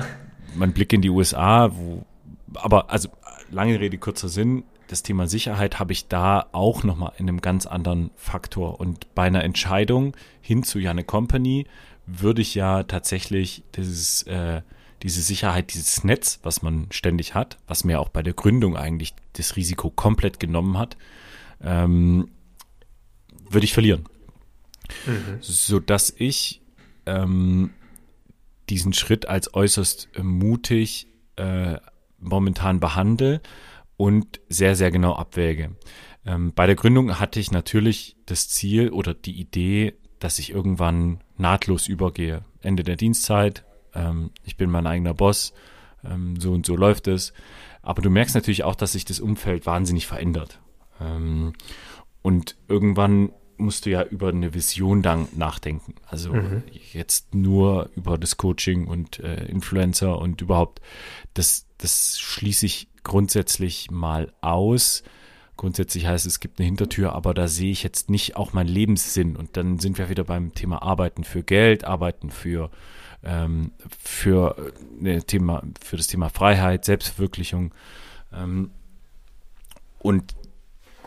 Man blickt in die USA, wo, aber also lange Rede, kurzer Sinn, das Thema Sicherheit habe ich da auch nochmal in einem ganz anderen Faktor. Und bei einer Entscheidung hin zu Janne Company würde ich ja tatsächlich dieses äh, diese Sicherheit, dieses Netz, was man ständig hat, was mir auch bei der Gründung eigentlich das Risiko komplett genommen hat, ähm, würde ich verlieren. Mhm. So dass ich ähm, diesen Schritt als äußerst mutig äh, momentan behandle und sehr, sehr genau abwäge. Ähm, bei der Gründung hatte ich natürlich das Ziel oder die Idee, dass ich irgendwann nahtlos übergehe. Ende der Dienstzeit, ähm, ich bin mein eigener Boss, ähm, so und so läuft es. Aber du merkst natürlich auch, dass sich das Umfeld wahnsinnig verändert. Ähm, und irgendwann musst du ja über eine Vision dann nachdenken. Also mhm. jetzt nur über das Coaching und äh, Influencer und überhaupt, das, das schließe ich grundsätzlich mal aus. Grundsätzlich heißt es, es gibt eine Hintertür, aber da sehe ich jetzt nicht auch meinen Lebenssinn. Und dann sind wir wieder beim Thema Arbeiten für Geld, Arbeiten für ähm, für, äh, Thema, für das Thema Freiheit, Selbstverwirklichung. Ähm, und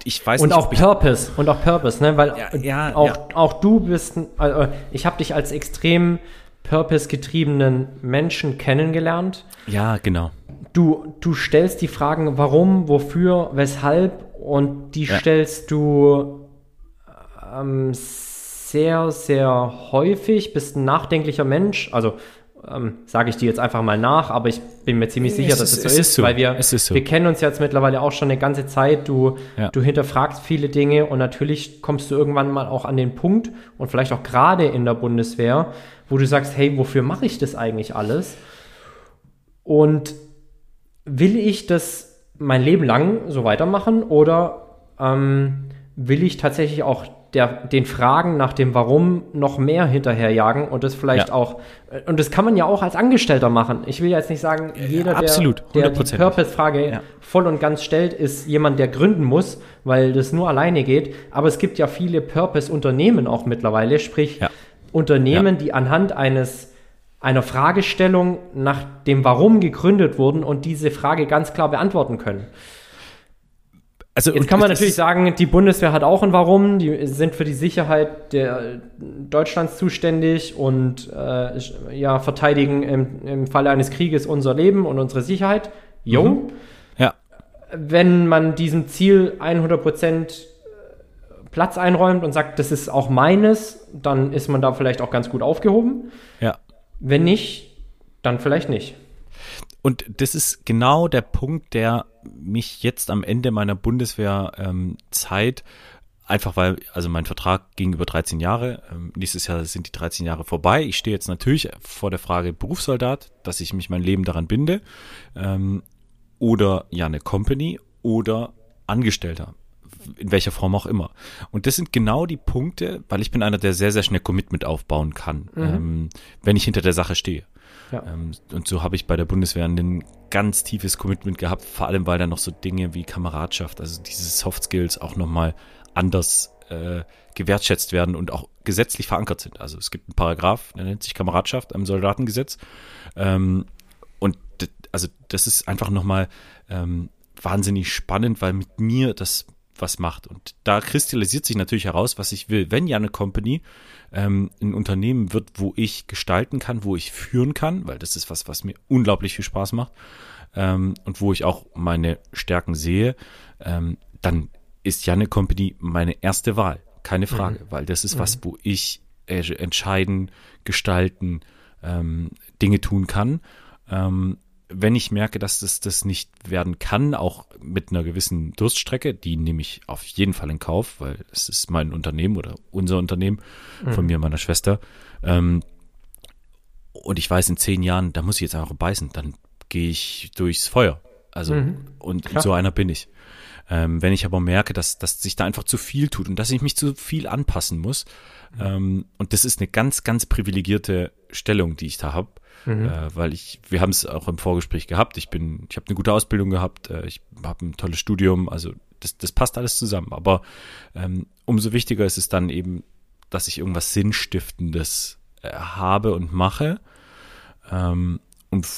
ich weiß und nicht, auch Purpose und auch Purpose, ne? Weil ja, ja, auch, ja. auch du bist, also ich habe dich als extrem Purpose-getriebenen Menschen kennengelernt. Ja, genau. Du, du stellst die Fragen, warum, wofür, weshalb und die stellst du ähm, sehr, sehr häufig, bist ein nachdenklicher Mensch. Also ähm, sage ich dir jetzt einfach mal nach, aber ich bin mir ziemlich sicher, es dass ist, es so ist, so. weil wir, so. wir kennen uns jetzt mittlerweile auch schon eine ganze Zeit. Du, ja. du hinterfragst viele Dinge und natürlich kommst du irgendwann mal auch an den Punkt und vielleicht auch gerade in der Bundeswehr, wo du sagst, hey, wofür mache ich das eigentlich alles? Und will ich das mein Leben lang so weitermachen oder ähm, will ich tatsächlich auch der, den Fragen nach dem Warum noch mehr hinterherjagen und das vielleicht ja. auch, äh, und das kann man ja auch als Angestellter machen. Ich will jetzt nicht sagen, jeder, ja, absolut, der, der die Purpose-Frage ja. voll und ganz stellt, ist jemand, der gründen muss, weil das nur alleine geht. Aber es gibt ja viele Purpose-Unternehmen auch mittlerweile, sprich Unternehmen, die anhand eines einer Fragestellung nach dem Warum gegründet wurden und diese Frage ganz klar beantworten können. Also, Jetzt kann man natürlich sagen, die Bundeswehr hat auch ein Warum, die sind für die Sicherheit der Deutschlands zuständig und äh, ja, verteidigen im, im Falle eines Krieges unser Leben und unsere Sicherheit. Jo. Mhm. Ja. Wenn man diesem Ziel 100% Platz einräumt und sagt, das ist auch meines, dann ist man da vielleicht auch ganz gut aufgehoben. Ja. Wenn nicht, dann vielleicht nicht. Und das ist genau der Punkt, der mich jetzt am Ende meiner Bundeswehrzeit ähm, einfach weil, also mein Vertrag ging über 13 Jahre. Ähm, nächstes Jahr sind die 13 Jahre vorbei. Ich stehe jetzt natürlich vor der Frage Berufssoldat, dass ich mich mein Leben daran binde. Ähm, oder ja eine Company oder Angestellter. In welcher Form auch immer. Und das sind genau die Punkte, weil ich bin einer, der sehr, sehr schnell Commitment aufbauen kann, mhm. wenn ich hinter der Sache stehe. Ja. Und so habe ich bei der Bundeswehr einen ganz tiefes Commitment gehabt, vor allem weil da noch so Dinge wie Kameradschaft, also diese Soft Skills auch nochmal anders äh, gewertschätzt werden und auch gesetzlich verankert sind. Also es gibt einen Paragraph, der nennt sich Kameradschaft am Soldatengesetz. Ähm, und also das ist einfach nochmal ähm, wahnsinnig spannend, weil mit mir das was macht. Und da kristallisiert sich natürlich heraus, was ich will. Wenn ja eine Company ähm, ein Unternehmen wird, wo ich gestalten kann, wo ich führen kann, weil das ist was, was mir unglaublich viel Spaß macht ähm, und wo ich auch meine Stärken sehe, ähm, dann ist ja eine Company meine erste Wahl. Keine Frage, mhm. weil das ist was, mhm. wo ich äh, entscheiden, gestalten, ähm, Dinge tun kann. Ähm, wenn ich merke, dass das das nicht werden kann, auch mit einer gewissen Durststrecke, die nehme ich auf jeden Fall in Kauf, weil es ist mein Unternehmen oder unser Unternehmen von mhm. mir und meiner Schwester. Ähm, und ich weiß, in zehn Jahren, da muss ich jetzt einfach beißen, dann gehe ich durchs Feuer. Also, mhm. und Klar. so einer bin ich. Ähm, wenn ich aber merke, dass, dass sich da einfach zu viel tut und dass ich mich zu viel anpassen muss, mhm. ähm, und das ist eine ganz, ganz privilegierte Stellung, die ich da habe, mhm. äh, weil ich, wir haben es auch im Vorgespräch gehabt. Ich bin, ich habe eine gute Ausbildung gehabt, äh, ich habe ein tolles Studium, also das, das passt alles zusammen. Aber ähm, umso wichtiger ist es dann eben, dass ich irgendwas Sinnstiftendes äh, habe und mache. Ähm, und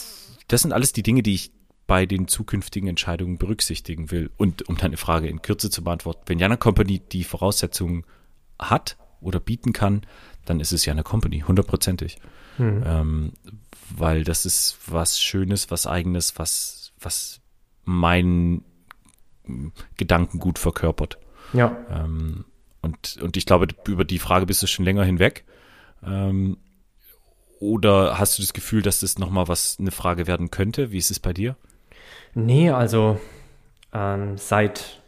das sind alles die Dinge, die ich bei den zukünftigen Entscheidungen berücksichtigen will. Und um deine Frage in Kürze zu beantworten, wenn Jana Company die Voraussetzungen hat oder bieten kann, dann ist es ja eine Company, hundertprozentig. Mhm. Ähm, weil das ist was Schönes, was Eigenes, was, was mein Gedankengut verkörpert. Ja. Ähm, und, und ich glaube, über die Frage bist du schon länger hinweg. Ähm, oder hast du das Gefühl, dass das nochmal was eine Frage werden könnte? Wie ist es bei dir? Nee, also ähm, seit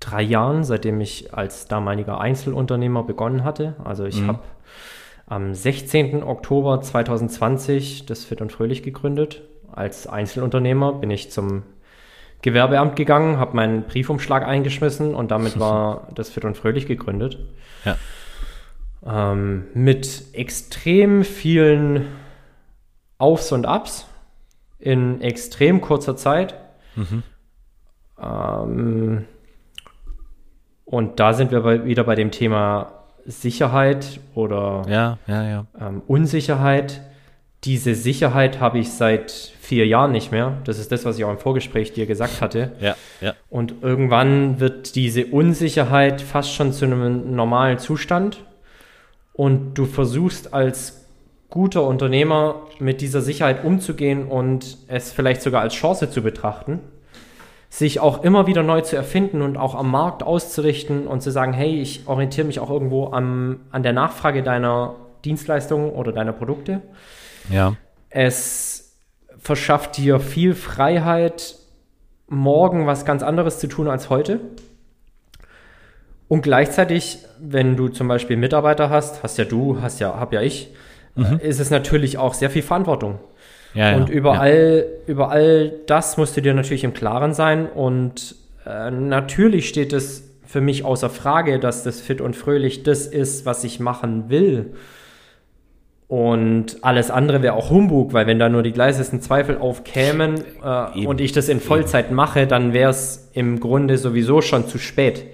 drei Jahren, seitdem ich als damaliger Einzelunternehmer begonnen hatte. Also ich mhm. habe am 16. Oktober 2020 das Fit und Fröhlich gegründet. Als Einzelunternehmer bin ich zum Gewerbeamt gegangen, habe meinen Briefumschlag eingeschmissen und damit <laughs> war das Fit und Fröhlich gegründet. Ja. Ähm, mit extrem vielen Aufs und Abs in extrem kurzer Zeit. Mhm. Ähm, und da sind wir bei, wieder bei dem Thema Sicherheit oder ja, ja, ja. Ähm, Unsicherheit. Diese Sicherheit habe ich seit vier Jahren nicht mehr. Das ist das, was ich auch im Vorgespräch dir gesagt hatte. Ja, ja. Und irgendwann wird diese Unsicherheit fast schon zu einem normalen Zustand. Und du versuchst als guter Unternehmer mit dieser Sicherheit umzugehen und es vielleicht sogar als Chance zu betrachten sich auch immer wieder neu zu erfinden und auch am Markt auszurichten und zu sagen, hey, ich orientiere mich auch irgendwo am, an der Nachfrage deiner Dienstleistungen oder deiner Produkte. Ja. Es verschafft dir viel Freiheit, morgen was ganz anderes zu tun als heute. Und gleichzeitig, wenn du zum Beispiel Mitarbeiter hast, hast ja du, hast ja, hab ja ich, mhm. ist es natürlich auch sehr viel Verantwortung. Ja, und ja, überall, ja. über all das musst du dir natürlich im Klaren sein. Und äh, natürlich steht es für mich außer Frage, dass das fit und fröhlich das ist, was ich machen will. Und alles andere wäre auch Humbug, weil wenn da nur die leisesten Zweifel aufkämen äh, und ich das in Vollzeit eben. mache, dann wäre es im Grunde sowieso schon zu spät.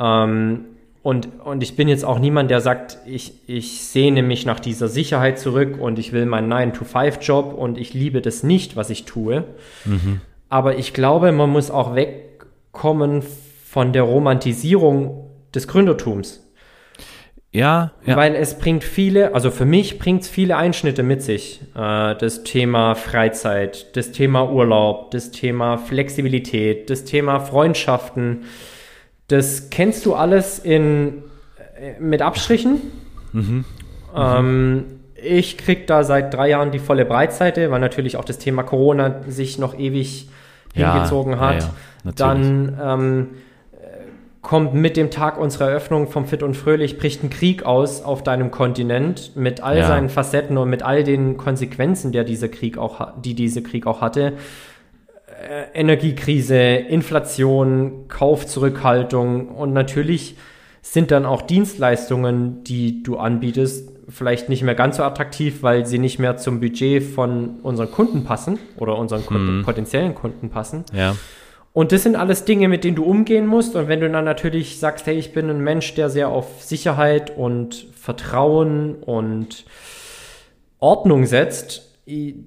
Ähm, und, und ich bin jetzt auch niemand, der sagt, ich, ich sehne mich nach dieser Sicherheit zurück und ich will meinen 9-to-5-Job und ich liebe das nicht, was ich tue. Mhm. Aber ich glaube, man muss auch wegkommen von der Romantisierung des Gründertums. Ja, ja. Weil es bringt viele, also für mich bringt es viele Einschnitte mit sich. Äh, das Thema Freizeit, das Thema Urlaub, das Thema Flexibilität, das Thema Freundschaften das kennst du alles in, äh, mit Abstrichen. Mhm. Ähm, ich krieg da seit drei Jahren die volle Breitseite, weil natürlich auch das Thema Corona sich noch ewig ja, hingezogen hat. Ja, ja, Dann ähm, kommt mit dem Tag unserer Eröffnung vom Fit und Fröhlich, bricht ein Krieg aus auf deinem Kontinent mit all seinen Facetten und mit all den Konsequenzen, der dieser Krieg auch, die dieser Krieg auch hatte. Äh, Energiekrise, Inflation, Kaufzurückhaltung und natürlich sind dann auch Dienstleistungen, die du anbietest, vielleicht nicht mehr ganz so attraktiv, weil sie nicht mehr zum Budget von unseren Kunden passen oder unseren Kunden, mhm. potenziellen Kunden passen. Ja. Und das sind alles Dinge, mit denen du umgehen musst. Und wenn du dann natürlich sagst, hey, ich bin ein Mensch, der sehr auf Sicherheit und Vertrauen und Ordnung setzt,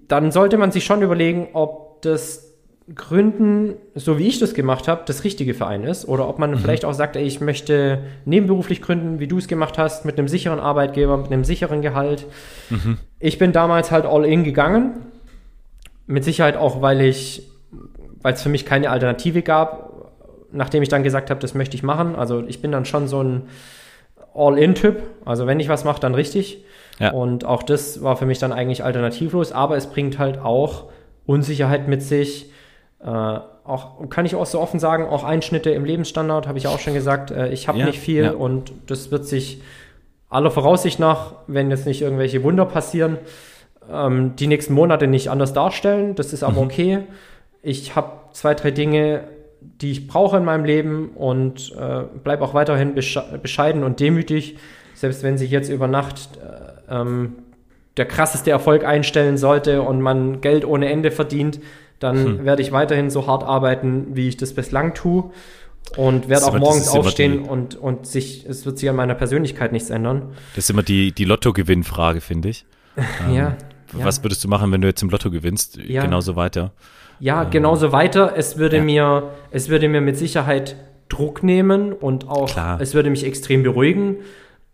dann sollte man sich schon überlegen, ob das Gründen, so wie ich das gemacht habe, das richtige für einen ist. Oder ob man mhm. vielleicht auch sagt, ey, ich möchte nebenberuflich gründen, wie du es gemacht hast, mit einem sicheren Arbeitgeber, mit einem sicheren Gehalt. Mhm. Ich bin damals halt all in gegangen. Mit Sicherheit auch, weil ich, weil es für mich keine Alternative gab, nachdem ich dann gesagt habe, das möchte ich machen. Also ich bin dann schon so ein All-in-Typ. Also wenn ich was mache, dann richtig. Ja. Und auch das war für mich dann eigentlich alternativlos. Aber es bringt halt auch Unsicherheit mit sich äh, auch, kann ich auch so offen sagen, auch Einschnitte im Lebensstandard, habe ich auch schon gesagt. Äh, ich habe ja, nicht viel ja. und das wird sich aller Voraussicht nach, wenn jetzt nicht irgendwelche Wunder passieren, ähm, die nächsten Monate nicht anders darstellen. Das ist aber mhm. okay. Ich habe zwei, drei Dinge, die ich brauche in meinem Leben und äh, bleibe auch weiterhin bescheiden und demütig, selbst wenn sich jetzt über Nacht äh, ähm, der krasseste Erfolg einstellen sollte und man Geld ohne Ende verdient dann hm. werde ich weiterhin so hart arbeiten, wie ich das bislang tue. Und werde auch morgens aufstehen die, und, und sich, es wird sich an meiner Persönlichkeit nichts ändern. Das ist immer die, die Lotto-Gewinn-Frage, finde ich. <laughs> ähm, ja. Was würdest du machen, wenn du jetzt im Lotto gewinnst? Ja. Genauso weiter. Ja, ähm, genauso weiter. Es würde ja. mir, es würde mir mit Sicherheit Druck nehmen und auch, Klar. es würde mich extrem beruhigen.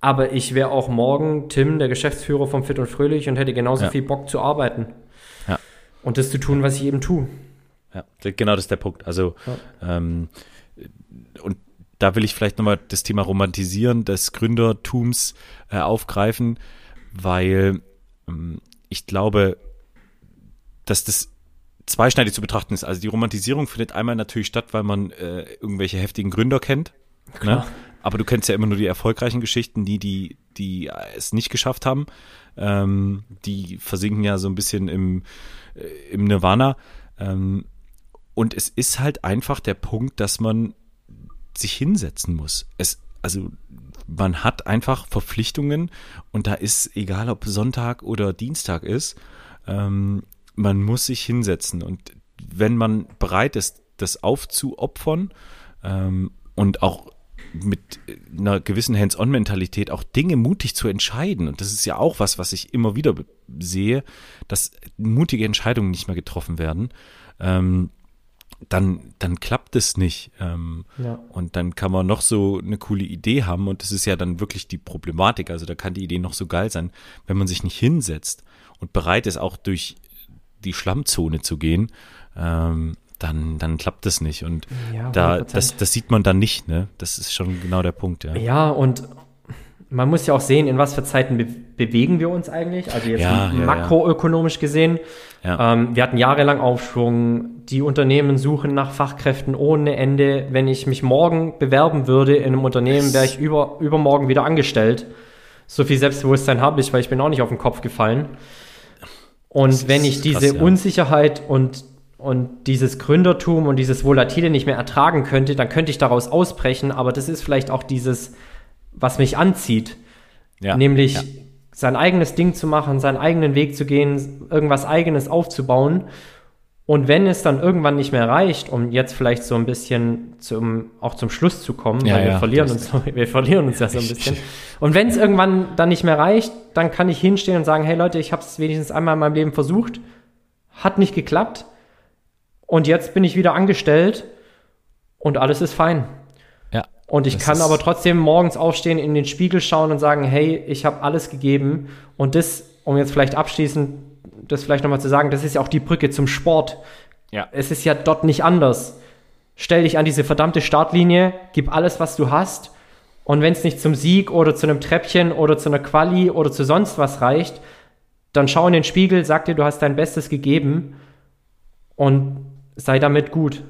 Aber ich wäre auch morgen Tim, der Geschäftsführer vom Fit und Fröhlich und hätte genauso ja. viel Bock zu arbeiten und das zu tun, was ich eben tue. Ja, genau das ist der Punkt. Also, ja. ähm, und da will ich vielleicht nochmal das Thema Romantisieren des Gründertums äh, aufgreifen, weil ähm, ich glaube, dass das zweischneidig zu betrachten ist. Also die Romantisierung findet einmal natürlich statt, weil man äh, irgendwelche heftigen Gründer kennt. Ne? Aber du kennst ja immer nur die erfolgreichen Geschichten, die, die, die es nicht geschafft haben. Ähm, die versinken ja so ein bisschen im, im Nirvana. Ähm, und es ist halt einfach der Punkt, dass man sich hinsetzen muss. Es, also man hat einfach Verpflichtungen und da ist, egal ob Sonntag oder Dienstag ist, ähm, man muss sich hinsetzen. Und wenn man bereit ist, das aufzuopfern ähm, und auch mit einer gewissen Hands-on-Mentalität auch Dinge mutig zu entscheiden. Und das ist ja auch was, was ich immer wieder sehe, dass mutige Entscheidungen nicht mehr getroffen werden. Ähm, dann, dann klappt es nicht. Ähm, ja. Und dann kann man noch so eine coole Idee haben und das ist ja dann wirklich die Problematik. Also da kann die Idee noch so geil sein, wenn man sich nicht hinsetzt und bereit ist, auch durch die Schlammzone zu gehen, ähm, dann, dann klappt das nicht. Und ja, da, das, das sieht man dann nicht, ne? Das ist schon genau der Punkt, ja. Ja, und man muss ja auch sehen, in was für Zeiten be bewegen wir uns eigentlich. Also jetzt ja, makroökonomisch gesehen. Ähm, wir hatten jahrelang Aufschwung. Die Unternehmen suchen nach Fachkräften ohne Ende. Wenn ich mich morgen bewerben würde in einem Unternehmen, wäre ich über, übermorgen wieder angestellt. So viel Selbstbewusstsein habe ich, weil ich bin auch nicht auf den Kopf gefallen. Und wenn ich diese krass, ja. Unsicherheit und und dieses Gründertum und dieses Volatile nicht mehr ertragen könnte, dann könnte ich daraus ausbrechen. Aber das ist vielleicht auch dieses, was mich anzieht. Ja, nämlich ja. sein eigenes Ding zu machen, seinen eigenen Weg zu gehen, irgendwas eigenes aufzubauen. Und wenn es dann irgendwann nicht mehr reicht, um jetzt vielleicht so ein bisschen zum, auch zum Schluss zu kommen, ja, weil wir verlieren uns, <laughs> wir verlieren uns ja so ein bisschen. Und wenn es irgendwann dann nicht mehr reicht, dann kann ich hinstehen und sagen, hey Leute, ich habe es wenigstens einmal in meinem Leben versucht, hat nicht geklappt und jetzt bin ich wieder angestellt und alles ist fein. Ja. Und ich kann aber trotzdem morgens aufstehen, in den Spiegel schauen und sagen, hey, ich habe alles gegeben. Und das, um jetzt vielleicht abschließend das vielleicht nochmal zu sagen, das ist ja auch die Brücke zum Sport. Ja. Es ist ja dort nicht anders. Stell dich an diese verdammte Startlinie, gib alles, was du hast. Und wenn es nicht zum Sieg oder zu einem Treppchen oder zu einer Quali oder zu sonst was reicht, dann schau in den Spiegel, sag dir, du hast dein Bestes gegeben und sei damit gut.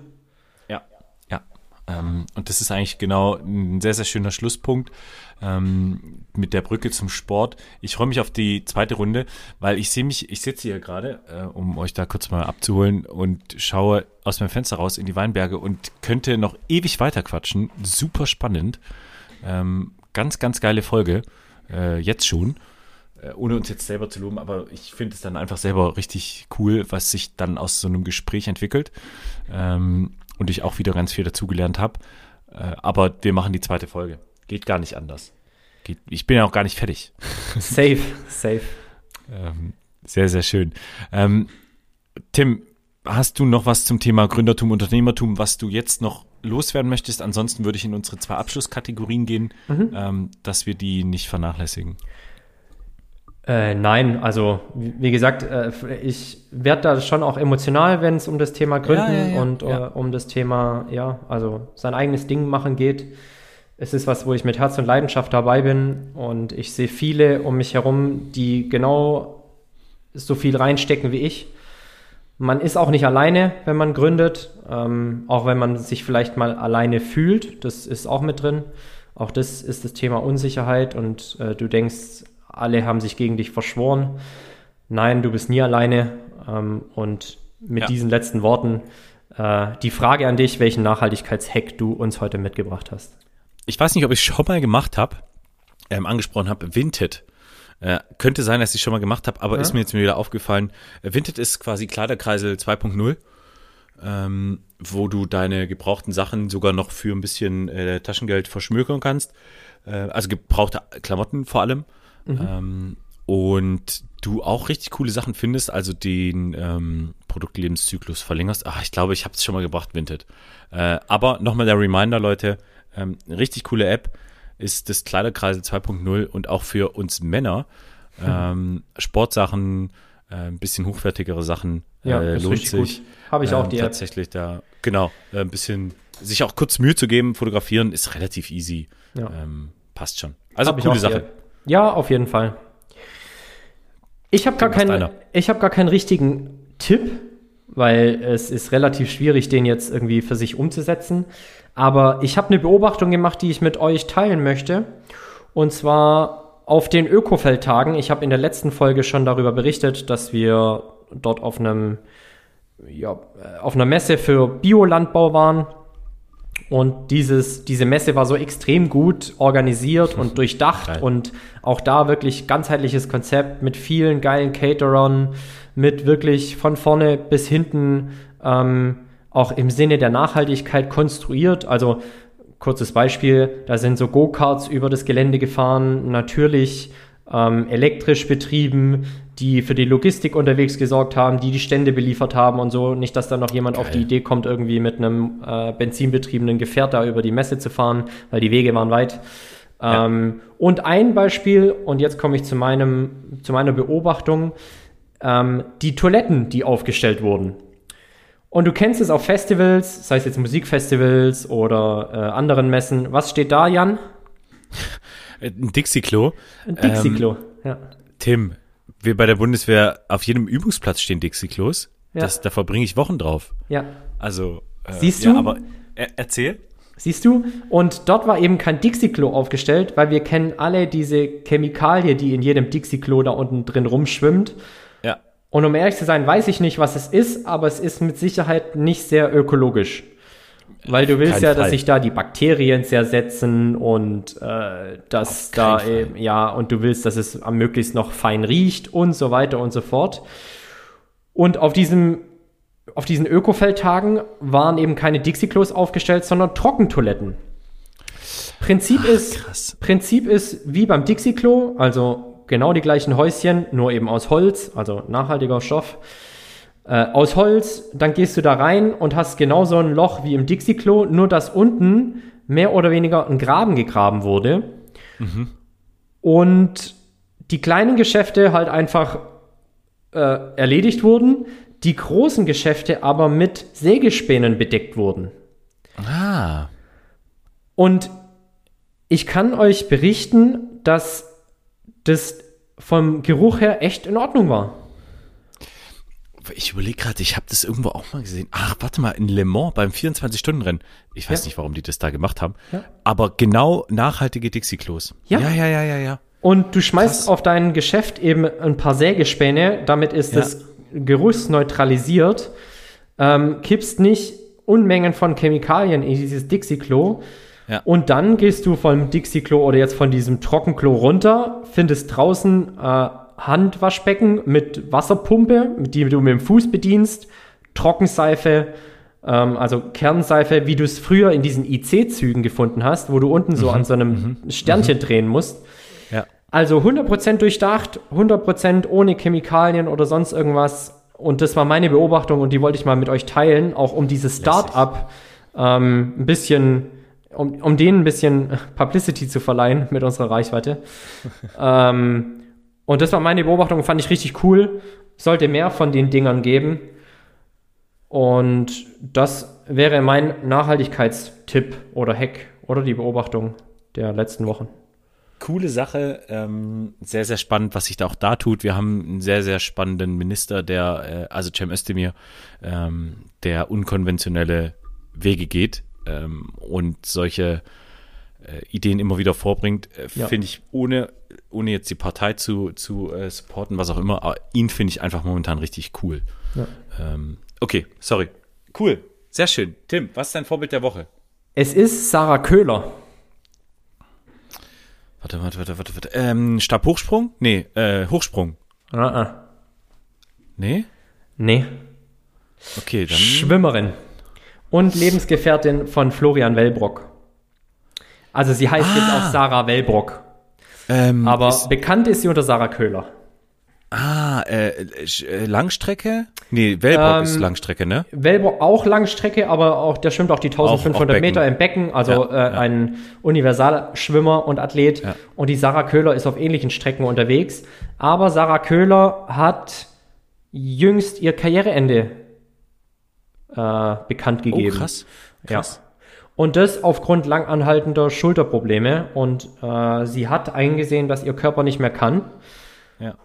Ja, ja. Ähm, und das ist eigentlich genau ein sehr, sehr schöner Schlusspunkt ähm, mit der Brücke zum Sport. Ich freue mich auf die zweite Runde, weil ich sehe mich, ich sitze hier gerade, äh, um euch da kurz mal abzuholen und schaue aus meinem Fenster raus in die Weinberge und könnte noch ewig weiter quatschen. Super spannend. Ähm, ganz, ganz geile Folge. Äh, jetzt schon. Äh, ohne uns jetzt selber zu loben, aber ich finde es dann einfach selber richtig cool, was sich dann aus so einem Gespräch entwickelt. Ähm, und ich auch wieder ganz viel dazugelernt habe. Äh, aber wir machen die zweite Folge. Geht gar nicht anders. Geht, ich bin ja auch gar nicht fertig. <laughs> Safe, safe. ähm, sehr, sehr schön. Ähm, Tim, hast du noch was zum Thema Gründertum, Unternehmertum, was du jetzt noch loswerden möchtest? Ansonsten würde ich in unsere zwei Abschlusskategorien gehen, mhm. ähm, dass wir die nicht vernachlässigen. Äh, nein, also wie gesagt, äh, ich werde da schon auch emotional, wenn es um das Thema Gründen ja, ja, ja. und äh, um das Thema, ja, also sein eigenes Ding machen geht. Es ist was, wo ich mit Herz und Leidenschaft dabei bin und ich sehe viele um mich herum, die genau so viel reinstecken wie ich. Man ist auch nicht alleine, wenn man gründet, ähm, auch wenn man sich vielleicht mal alleine fühlt, das ist auch mit drin. Auch das ist das Thema Unsicherheit und äh, du denkst, alle haben sich gegen dich verschworen. Nein, du bist nie alleine. Ähm, und mit ja. diesen letzten Worten äh, die Frage an dich, welchen Nachhaltigkeitshack du uns heute mitgebracht hast. Ich weiß nicht, ob ich schon mal gemacht habe, ähm, angesprochen habe, Vinted. Äh, könnte sein, dass ich schon mal gemacht habe, aber ja. ist mir jetzt wieder aufgefallen. Äh, Vinted ist quasi Kleiderkreisel 2.0, ähm, wo du deine gebrauchten Sachen sogar noch für ein bisschen äh, Taschengeld verschmökern kannst. Äh, also gebrauchte Klamotten vor allem. Mhm. Ähm, und du auch richtig coole Sachen findest, also den ähm, Produktlebenszyklus verlängerst. Ach, ich glaube, ich habe es schon mal gebracht, Vinted. Äh, aber nochmal der Reminder, Leute, ähm, richtig coole App ist das Kleiderkreisel 2.0 und auch für uns Männer. Mhm. <laughs> Ähm, Sportsachen, äh, ein bisschen hochwertigere Sachen ja, äh, lohnt sich. Habe ich auch ähm, die App. Tatsächlich da, genau, äh, ein bisschen sich auch kurz Mühe zu geben, fotografieren ist relativ easy. Ja. Ähm, passt schon. Also coole Sache. Ja, auf jeden Fall. Ich habe gar, kein, hab gar keinen richtigen Tipp, weil es ist relativ schwierig, den jetzt irgendwie für sich umzusetzen. Aber ich habe eine Beobachtung gemacht, die ich mit euch teilen möchte. Und zwar auf den Ökofeldtagen. Ich habe in der letzten Folge schon darüber berichtet, dass wir dort auf einem ja, auf einer Messe für Biolandbau waren und dieses, diese Messe war so extrem gut organisiert und <laughs> durchdacht Geil. und auch da wirklich ganzheitliches Konzept mit vielen geilen Caterern, mit wirklich von vorne bis hinten ähm, auch im Sinne der Nachhaltigkeit konstruiert. Also kurzes Beispiel, da sind so Go-Karts über das Gelände gefahren, natürlich ähm, elektrisch betrieben, die für die Logistik unterwegs gesorgt haben, die die Stände beliefert haben und so. Nicht, dass da noch jemand Geil. auf die Idee kommt, irgendwie mit einem äh, benzinbetriebenen Gefährt da über die Messe zu fahren, weil die Wege waren weit. Ja. Ähm, und ein Beispiel, und jetzt komme ich zu, meinem, zu meiner Beobachtung, ähm, die Toiletten, die aufgestellt wurden. Und du kennst es auf Festivals, sei es jetzt Musikfestivals oder äh, anderen Messen. Was steht da, Jan? Ein Dixie-Klo. Ein Dixie-Klo, ähm, ja. Tim, wir bei der Bundeswehr auf jedem Übungsplatz stehen Dixie-Klos. Ja. da verbringe ich Wochen drauf. Ja. Also, äh, siehst du? Ja, aber er, erzähl. Siehst du? Und dort war eben kein Dixie-Klo aufgestellt, weil wir kennen alle diese Chemikalie, die in jedem Dixie-Klo da unten drin rumschwimmt. Ja. Und um ehrlich zu sein, weiß ich nicht, was es ist, aber es ist mit Sicherheit nicht sehr ökologisch. Weil du willst ja, dass sich da die Bakterien zersetzen und äh, dass da eben, ja, und du willst, dass es am möglichst noch fein riecht und so weiter und so fort. Und auf diesem auf diesen Ökofeldtagen waren eben keine Dixie-Klos aufgestellt, sondern Trockentoiletten. Prinzip Ach, ist, krass. Prinzip ist wie beim Dixie-Klo, also genau die gleichen Häuschen, nur eben aus Holz, also nachhaltiger Stoff äh, aus Holz, dann gehst du da rein und hast genauso ein Loch wie im Dixie-Klo, nur dass unten mehr oder weniger ein Graben gegraben wurde. Mhm. Und die kleinen Geschäfte halt einfach äh, erledigt wurden, die großen Geschäfte aber mit Sägespänen bedeckt wurden. Ah. Und ich kann euch berichten, dass das vom Geruch her echt in Ordnung war ich überlege gerade, ich habe das irgendwo auch mal gesehen. Ach, warte mal, in Le Mans beim 24-Stunden-Rennen. Ich weiß ja. nicht, warum die das da gemacht haben. Ja. Aber genau nachhaltige Dixie-Klos. Ja. ja, ja, ja, ja, ja. Und du schmeißt Krass. auf dein Geschäft eben ein paar Sägespäne, damit ist das Geruch neutralisiert. Ähm, kippst nicht Unmengen von Chemikalien in dieses Dixie-Klo Ja. Und dann gehst du vom Dixie-Klo oder jetzt von diesem Trockenklo runter, findest draußen äh, Handwaschbecken mit Wasserpumpe, die du mit dem Fuß bedienst, Trockenseife, ähm, also Kernseife, wie du es früher in diesen IC-Zügen gefunden hast, wo du unten so mhm. an so einem mhm. Sternchen mhm. drehen musst. Ja. Also 100% durchdacht, 100% ohne Chemikalien oder sonst irgendwas. Und das war meine Beobachtung und die wollte ich mal mit euch teilen, auch um dieses Start-up ähm, ein bisschen, um, um denen ein bisschen Publicity zu verleihen mit unserer Reichweite. <laughs> ähm, und das war meine Beobachtung, fand ich richtig cool. Sollte mehr von den Dingern geben. Und das wäre mein Nachhaltigkeitstipp oder Hack oder die Beobachtung der letzten Wochen. Coole Sache, ähm, sehr, sehr spannend, was sich da auch da tut. Wir haben einen sehr, sehr spannenden Minister, der, äh, also Cem Özdemir, ähm, der unkonventionelle Wege geht ähm, und solche äh, Ideen immer wieder vorbringt, äh, ja. finde ich, ohne, ohne jetzt die Partei zu, zu äh, supporten, was auch immer, aber ihn finde ich einfach momentan richtig cool. Ja. Ähm, okay, sorry. Cool, sehr schön. Tim, was ist dein Vorbild der Woche? Es ist Sarah Köhler. Warte, warte, warte, warte, warte. Ähm, Stabhochsprung? Nee, äh, Hochsprung. Ah, ah. Nee? Nee. Okay, dann. Schwimmerin. Und Lebensgefährtin von Florian Wellbrock. Also sie heißt ah. jetzt auch Sarah Wellbrock. Ähm, aber bekannt ist sie unter Sarah Köhler. Ah, äh, äh, Langstrecke? Nee, Wellbrock ähm, ist Langstrecke, ne? Wellbrock auch Langstrecke, aber auch der schwimmt auch die 1500 auch, auch Meter im Becken, also ja, äh, ja. ein Universalschwimmer und Athlet. Ja. Und die Sarah Köhler ist auf ähnlichen Strecken unterwegs. Aber Sarah Köhler hat jüngst ihr Karriereende äh, bekannt oh, gegeben. Oh, krass. krass. Und das aufgrund langanhaltender Schulterprobleme. Und äh, sie hat eingesehen, dass ihr Körper nicht mehr kann. Ja.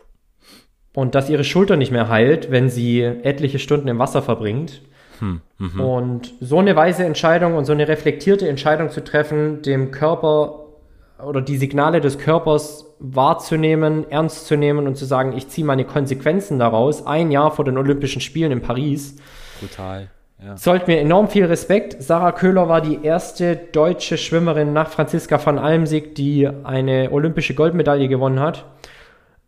Und dass ihre Schulter nicht mehr heilt, wenn sie etliche Stunden im Wasser verbringt. Hm, mhm. Und so eine weise Entscheidung und so eine reflektierte Entscheidung zu treffen, dem Körper oder die Signale des Körpers wahrzunehmen, ernst zu nehmen und zu sagen, ich ziehe meine Konsequenzen daraus, ein Jahr vor den Olympischen Spielen in Paris. Brutal. Ja. Zollt mir enorm viel Respekt. Sarah Köhler war die erste deutsche Schwimmerin nach Franziska van Almsick, die eine olympische Goldmedaille gewonnen hat.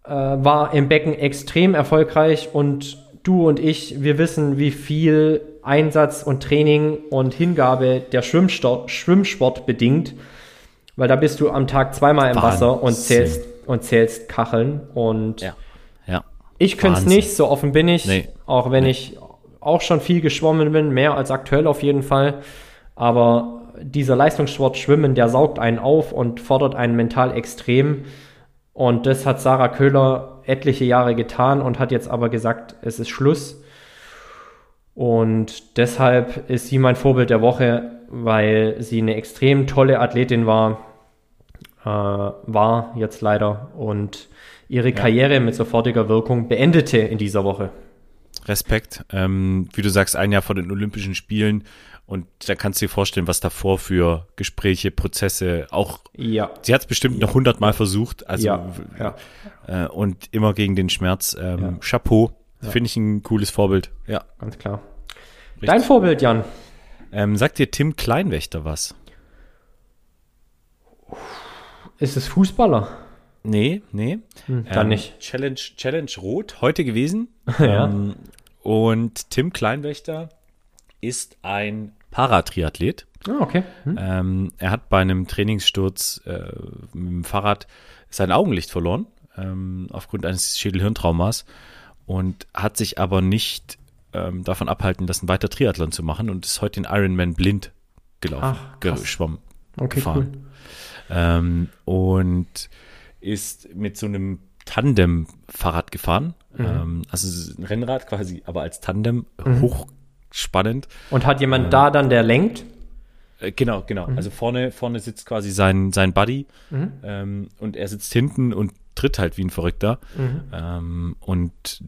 Äh, war im Becken extrem erfolgreich und du und ich, wir wissen, wie viel Einsatz und Training und Hingabe der Schwimmsport, Schwimmsport bedingt, weil da bist du am Tag zweimal im Wahnsinn. Wasser und zählst, und zählst Kacheln und ja. Ja. ich könnte es nicht, so offen bin ich, nee. auch wenn nee. ich auch schon viel geschwommen bin, mehr als aktuell auf jeden Fall. Aber dieser Leistungssport Schwimmen, der saugt einen auf und fordert einen mental extrem. Und das hat Sarah Köhler etliche Jahre getan und hat jetzt aber gesagt, es ist Schluss. Und deshalb ist sie mein Vorbild der Woche, weil sie eine extrem tolle Athletin war, äh, war jetzt leider und ihre ja. Karriere mit sofortiger Wirkung beendete in dieser Woche. Respekt. Ähm, wie du sagst, ein Jahr vor den Olympischen Spielen. Und da kannst du dir vorstellen, was davor für Gespräche, Prozesse auch. Ja. Sie hat es bestimmt ja. noch hundertmal versucht. Also, ja. ja. Äh, und immer gegen den Schmerz. Ähm, ja. Chapeau. Finde ich ein cooles Vorbild. Ja. Ganz klar. Richtig. Dein Vorbild, Jan. Ähm, sagt dir Tim Kleinwächter was? Ist es Fußballer? Nee, nee. Hm, dann ähm, nicht. Challenge, Challenge Rot, heute gewesen. <laughs> ja. Ähm, und Tim Kleinwächter ist ein Paratriathlet. Ah, okay. Hm. Ähm, er hat bei einem Trainingssturz äh, mit dem Fahrrad sein Augenlicht verloren, ähm, aufgrund eines Schädelhirntraumas und hat sich aber nicht ähm, davon abhalten lassen, weiter Triathlon zu machen und ist heute den Ironman blind gelaufen, Ach, geschwommen, okay, gefahren. Cool. Ähm, und ist mit so einem Tandem-Fahrrad gefahren. Mhm. Ähm, also ein Rennrad quasi, aber als Tandem mhm. hochspannend. Und hat jemand ähm, da dann, der lenkt? Äh, genau, genau. Mhm. Also vorne, vorne sitzt quasi sein, sein Buddy mhm. ähm, und er sitzt hinten und tritt halt wie ein Verrückter. Mhm. Ähm, und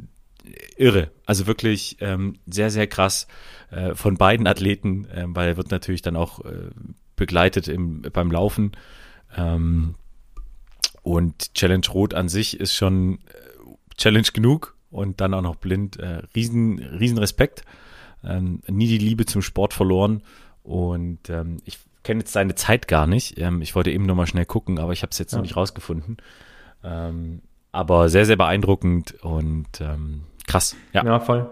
irre. Also wirklich ähm, sehr, sehr krass äh, von beiden Athleten, äh, weil er wird natürlich dann auch äh, begleitet im, beim Laufen. Ähm, und Challenge Rot an sich ist schon äh, Challenge genug und dann auch noch blind. Äh, riesen, riesen Respekt. Ähm, nie die Liebe zum Sport verloren. Und ähm, ich kenne jetzt seine Zeit gar nicht. Ähm, ich wollte eben nur mal schnell gucken, aber ich habe es jetzt ja. noch nicht rausgefunden. Ähm, aber sehr, sehr beeindruckend und ähm, krass. Ja. ja, voll.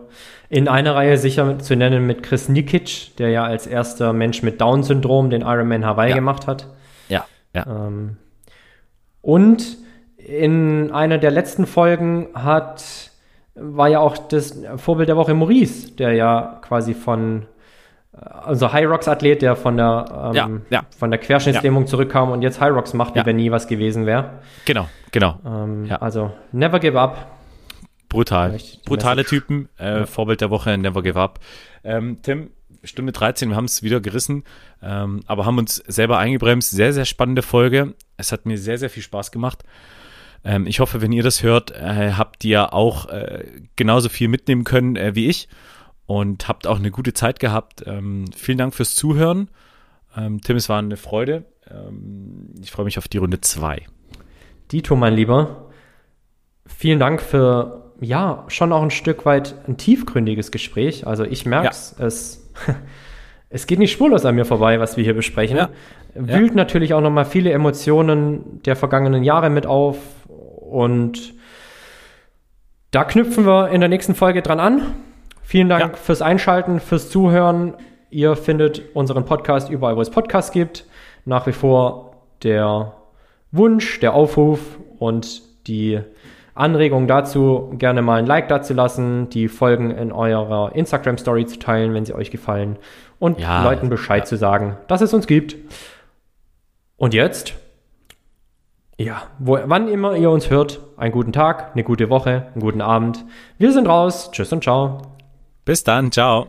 In einer Reihe sicher zu nennen mit Chris Nikic, der ja als erster Mensch mit Down-Syndrom den Ironman Hawaii ja. gemacht hat. Ja, ja. Und in einer der letzten Folgen hat, war ja auch das Vorbild der Woche Maurice, der ja quasi von also High Rocks Athlet, der von der, ähm, ja, ja. Von der Querschnittslähmung ja. zurückkam und jetzt High Rocks macht, wie wenn nie was gewesen wäre. Genau, genau. Ähm, also never give up. Brutal. Brutale Typen. Äh, Vorbild der Woche, never give up. Ähm, Tim, Stunde 13, wir haben es wieder gerissen, ähm, aber haben uns selber eingebremst. Sehr, sehr spannende Folge. Es hat mir sehr, sehr viel Spaß gemacht. Ähm, ich hoffe, wenn ihr das hört, äh, habt ihr auch äh, genauso viel mitnehmen können äh, wie ich und habt auch eine gute Zeit gehabt. Ähm, vielen Dank fürs Zuhören. Ähm, Tim, es war eine Freude. Ähm, ich freue mich auf die Runde 2. Dito, mein Lieber, vielen Dank für, ja, schon auch ein Stück weit ein tiefgründiges Gespräch. Also ich merke ja. es, <laughs> es geht nicht spurlos an mir vorbei, was wir hier besprechen. Ja. Wühlt ja. natürlich auch nochmal viele Emotionen der vergangenen Jahre mit auf und da knüpfen wir in der nächsten Folge dran an. Vielen Dank fürs Einschalten, fürs Zuhören. Ihr findet unseren Podcast überall, wo es Podcasts gibt. Nach wie vor der Wunsch, der Aufruf und die Anregung dazu, gerne mal ein Like dazu lassen, die Folgen in eurer Instagram-Story zu teilen, wenn sie euch gefallen und ja, Leuten Bescheid ja. zu sagen, dass es uns gibt. Und jetzt, ja, wo, wann immer ihr uns hört, einen guten Tag, eine gute Woche, einen guten Abend. Wir sind raus. Tschüss und ciao. Bis dann, ciao.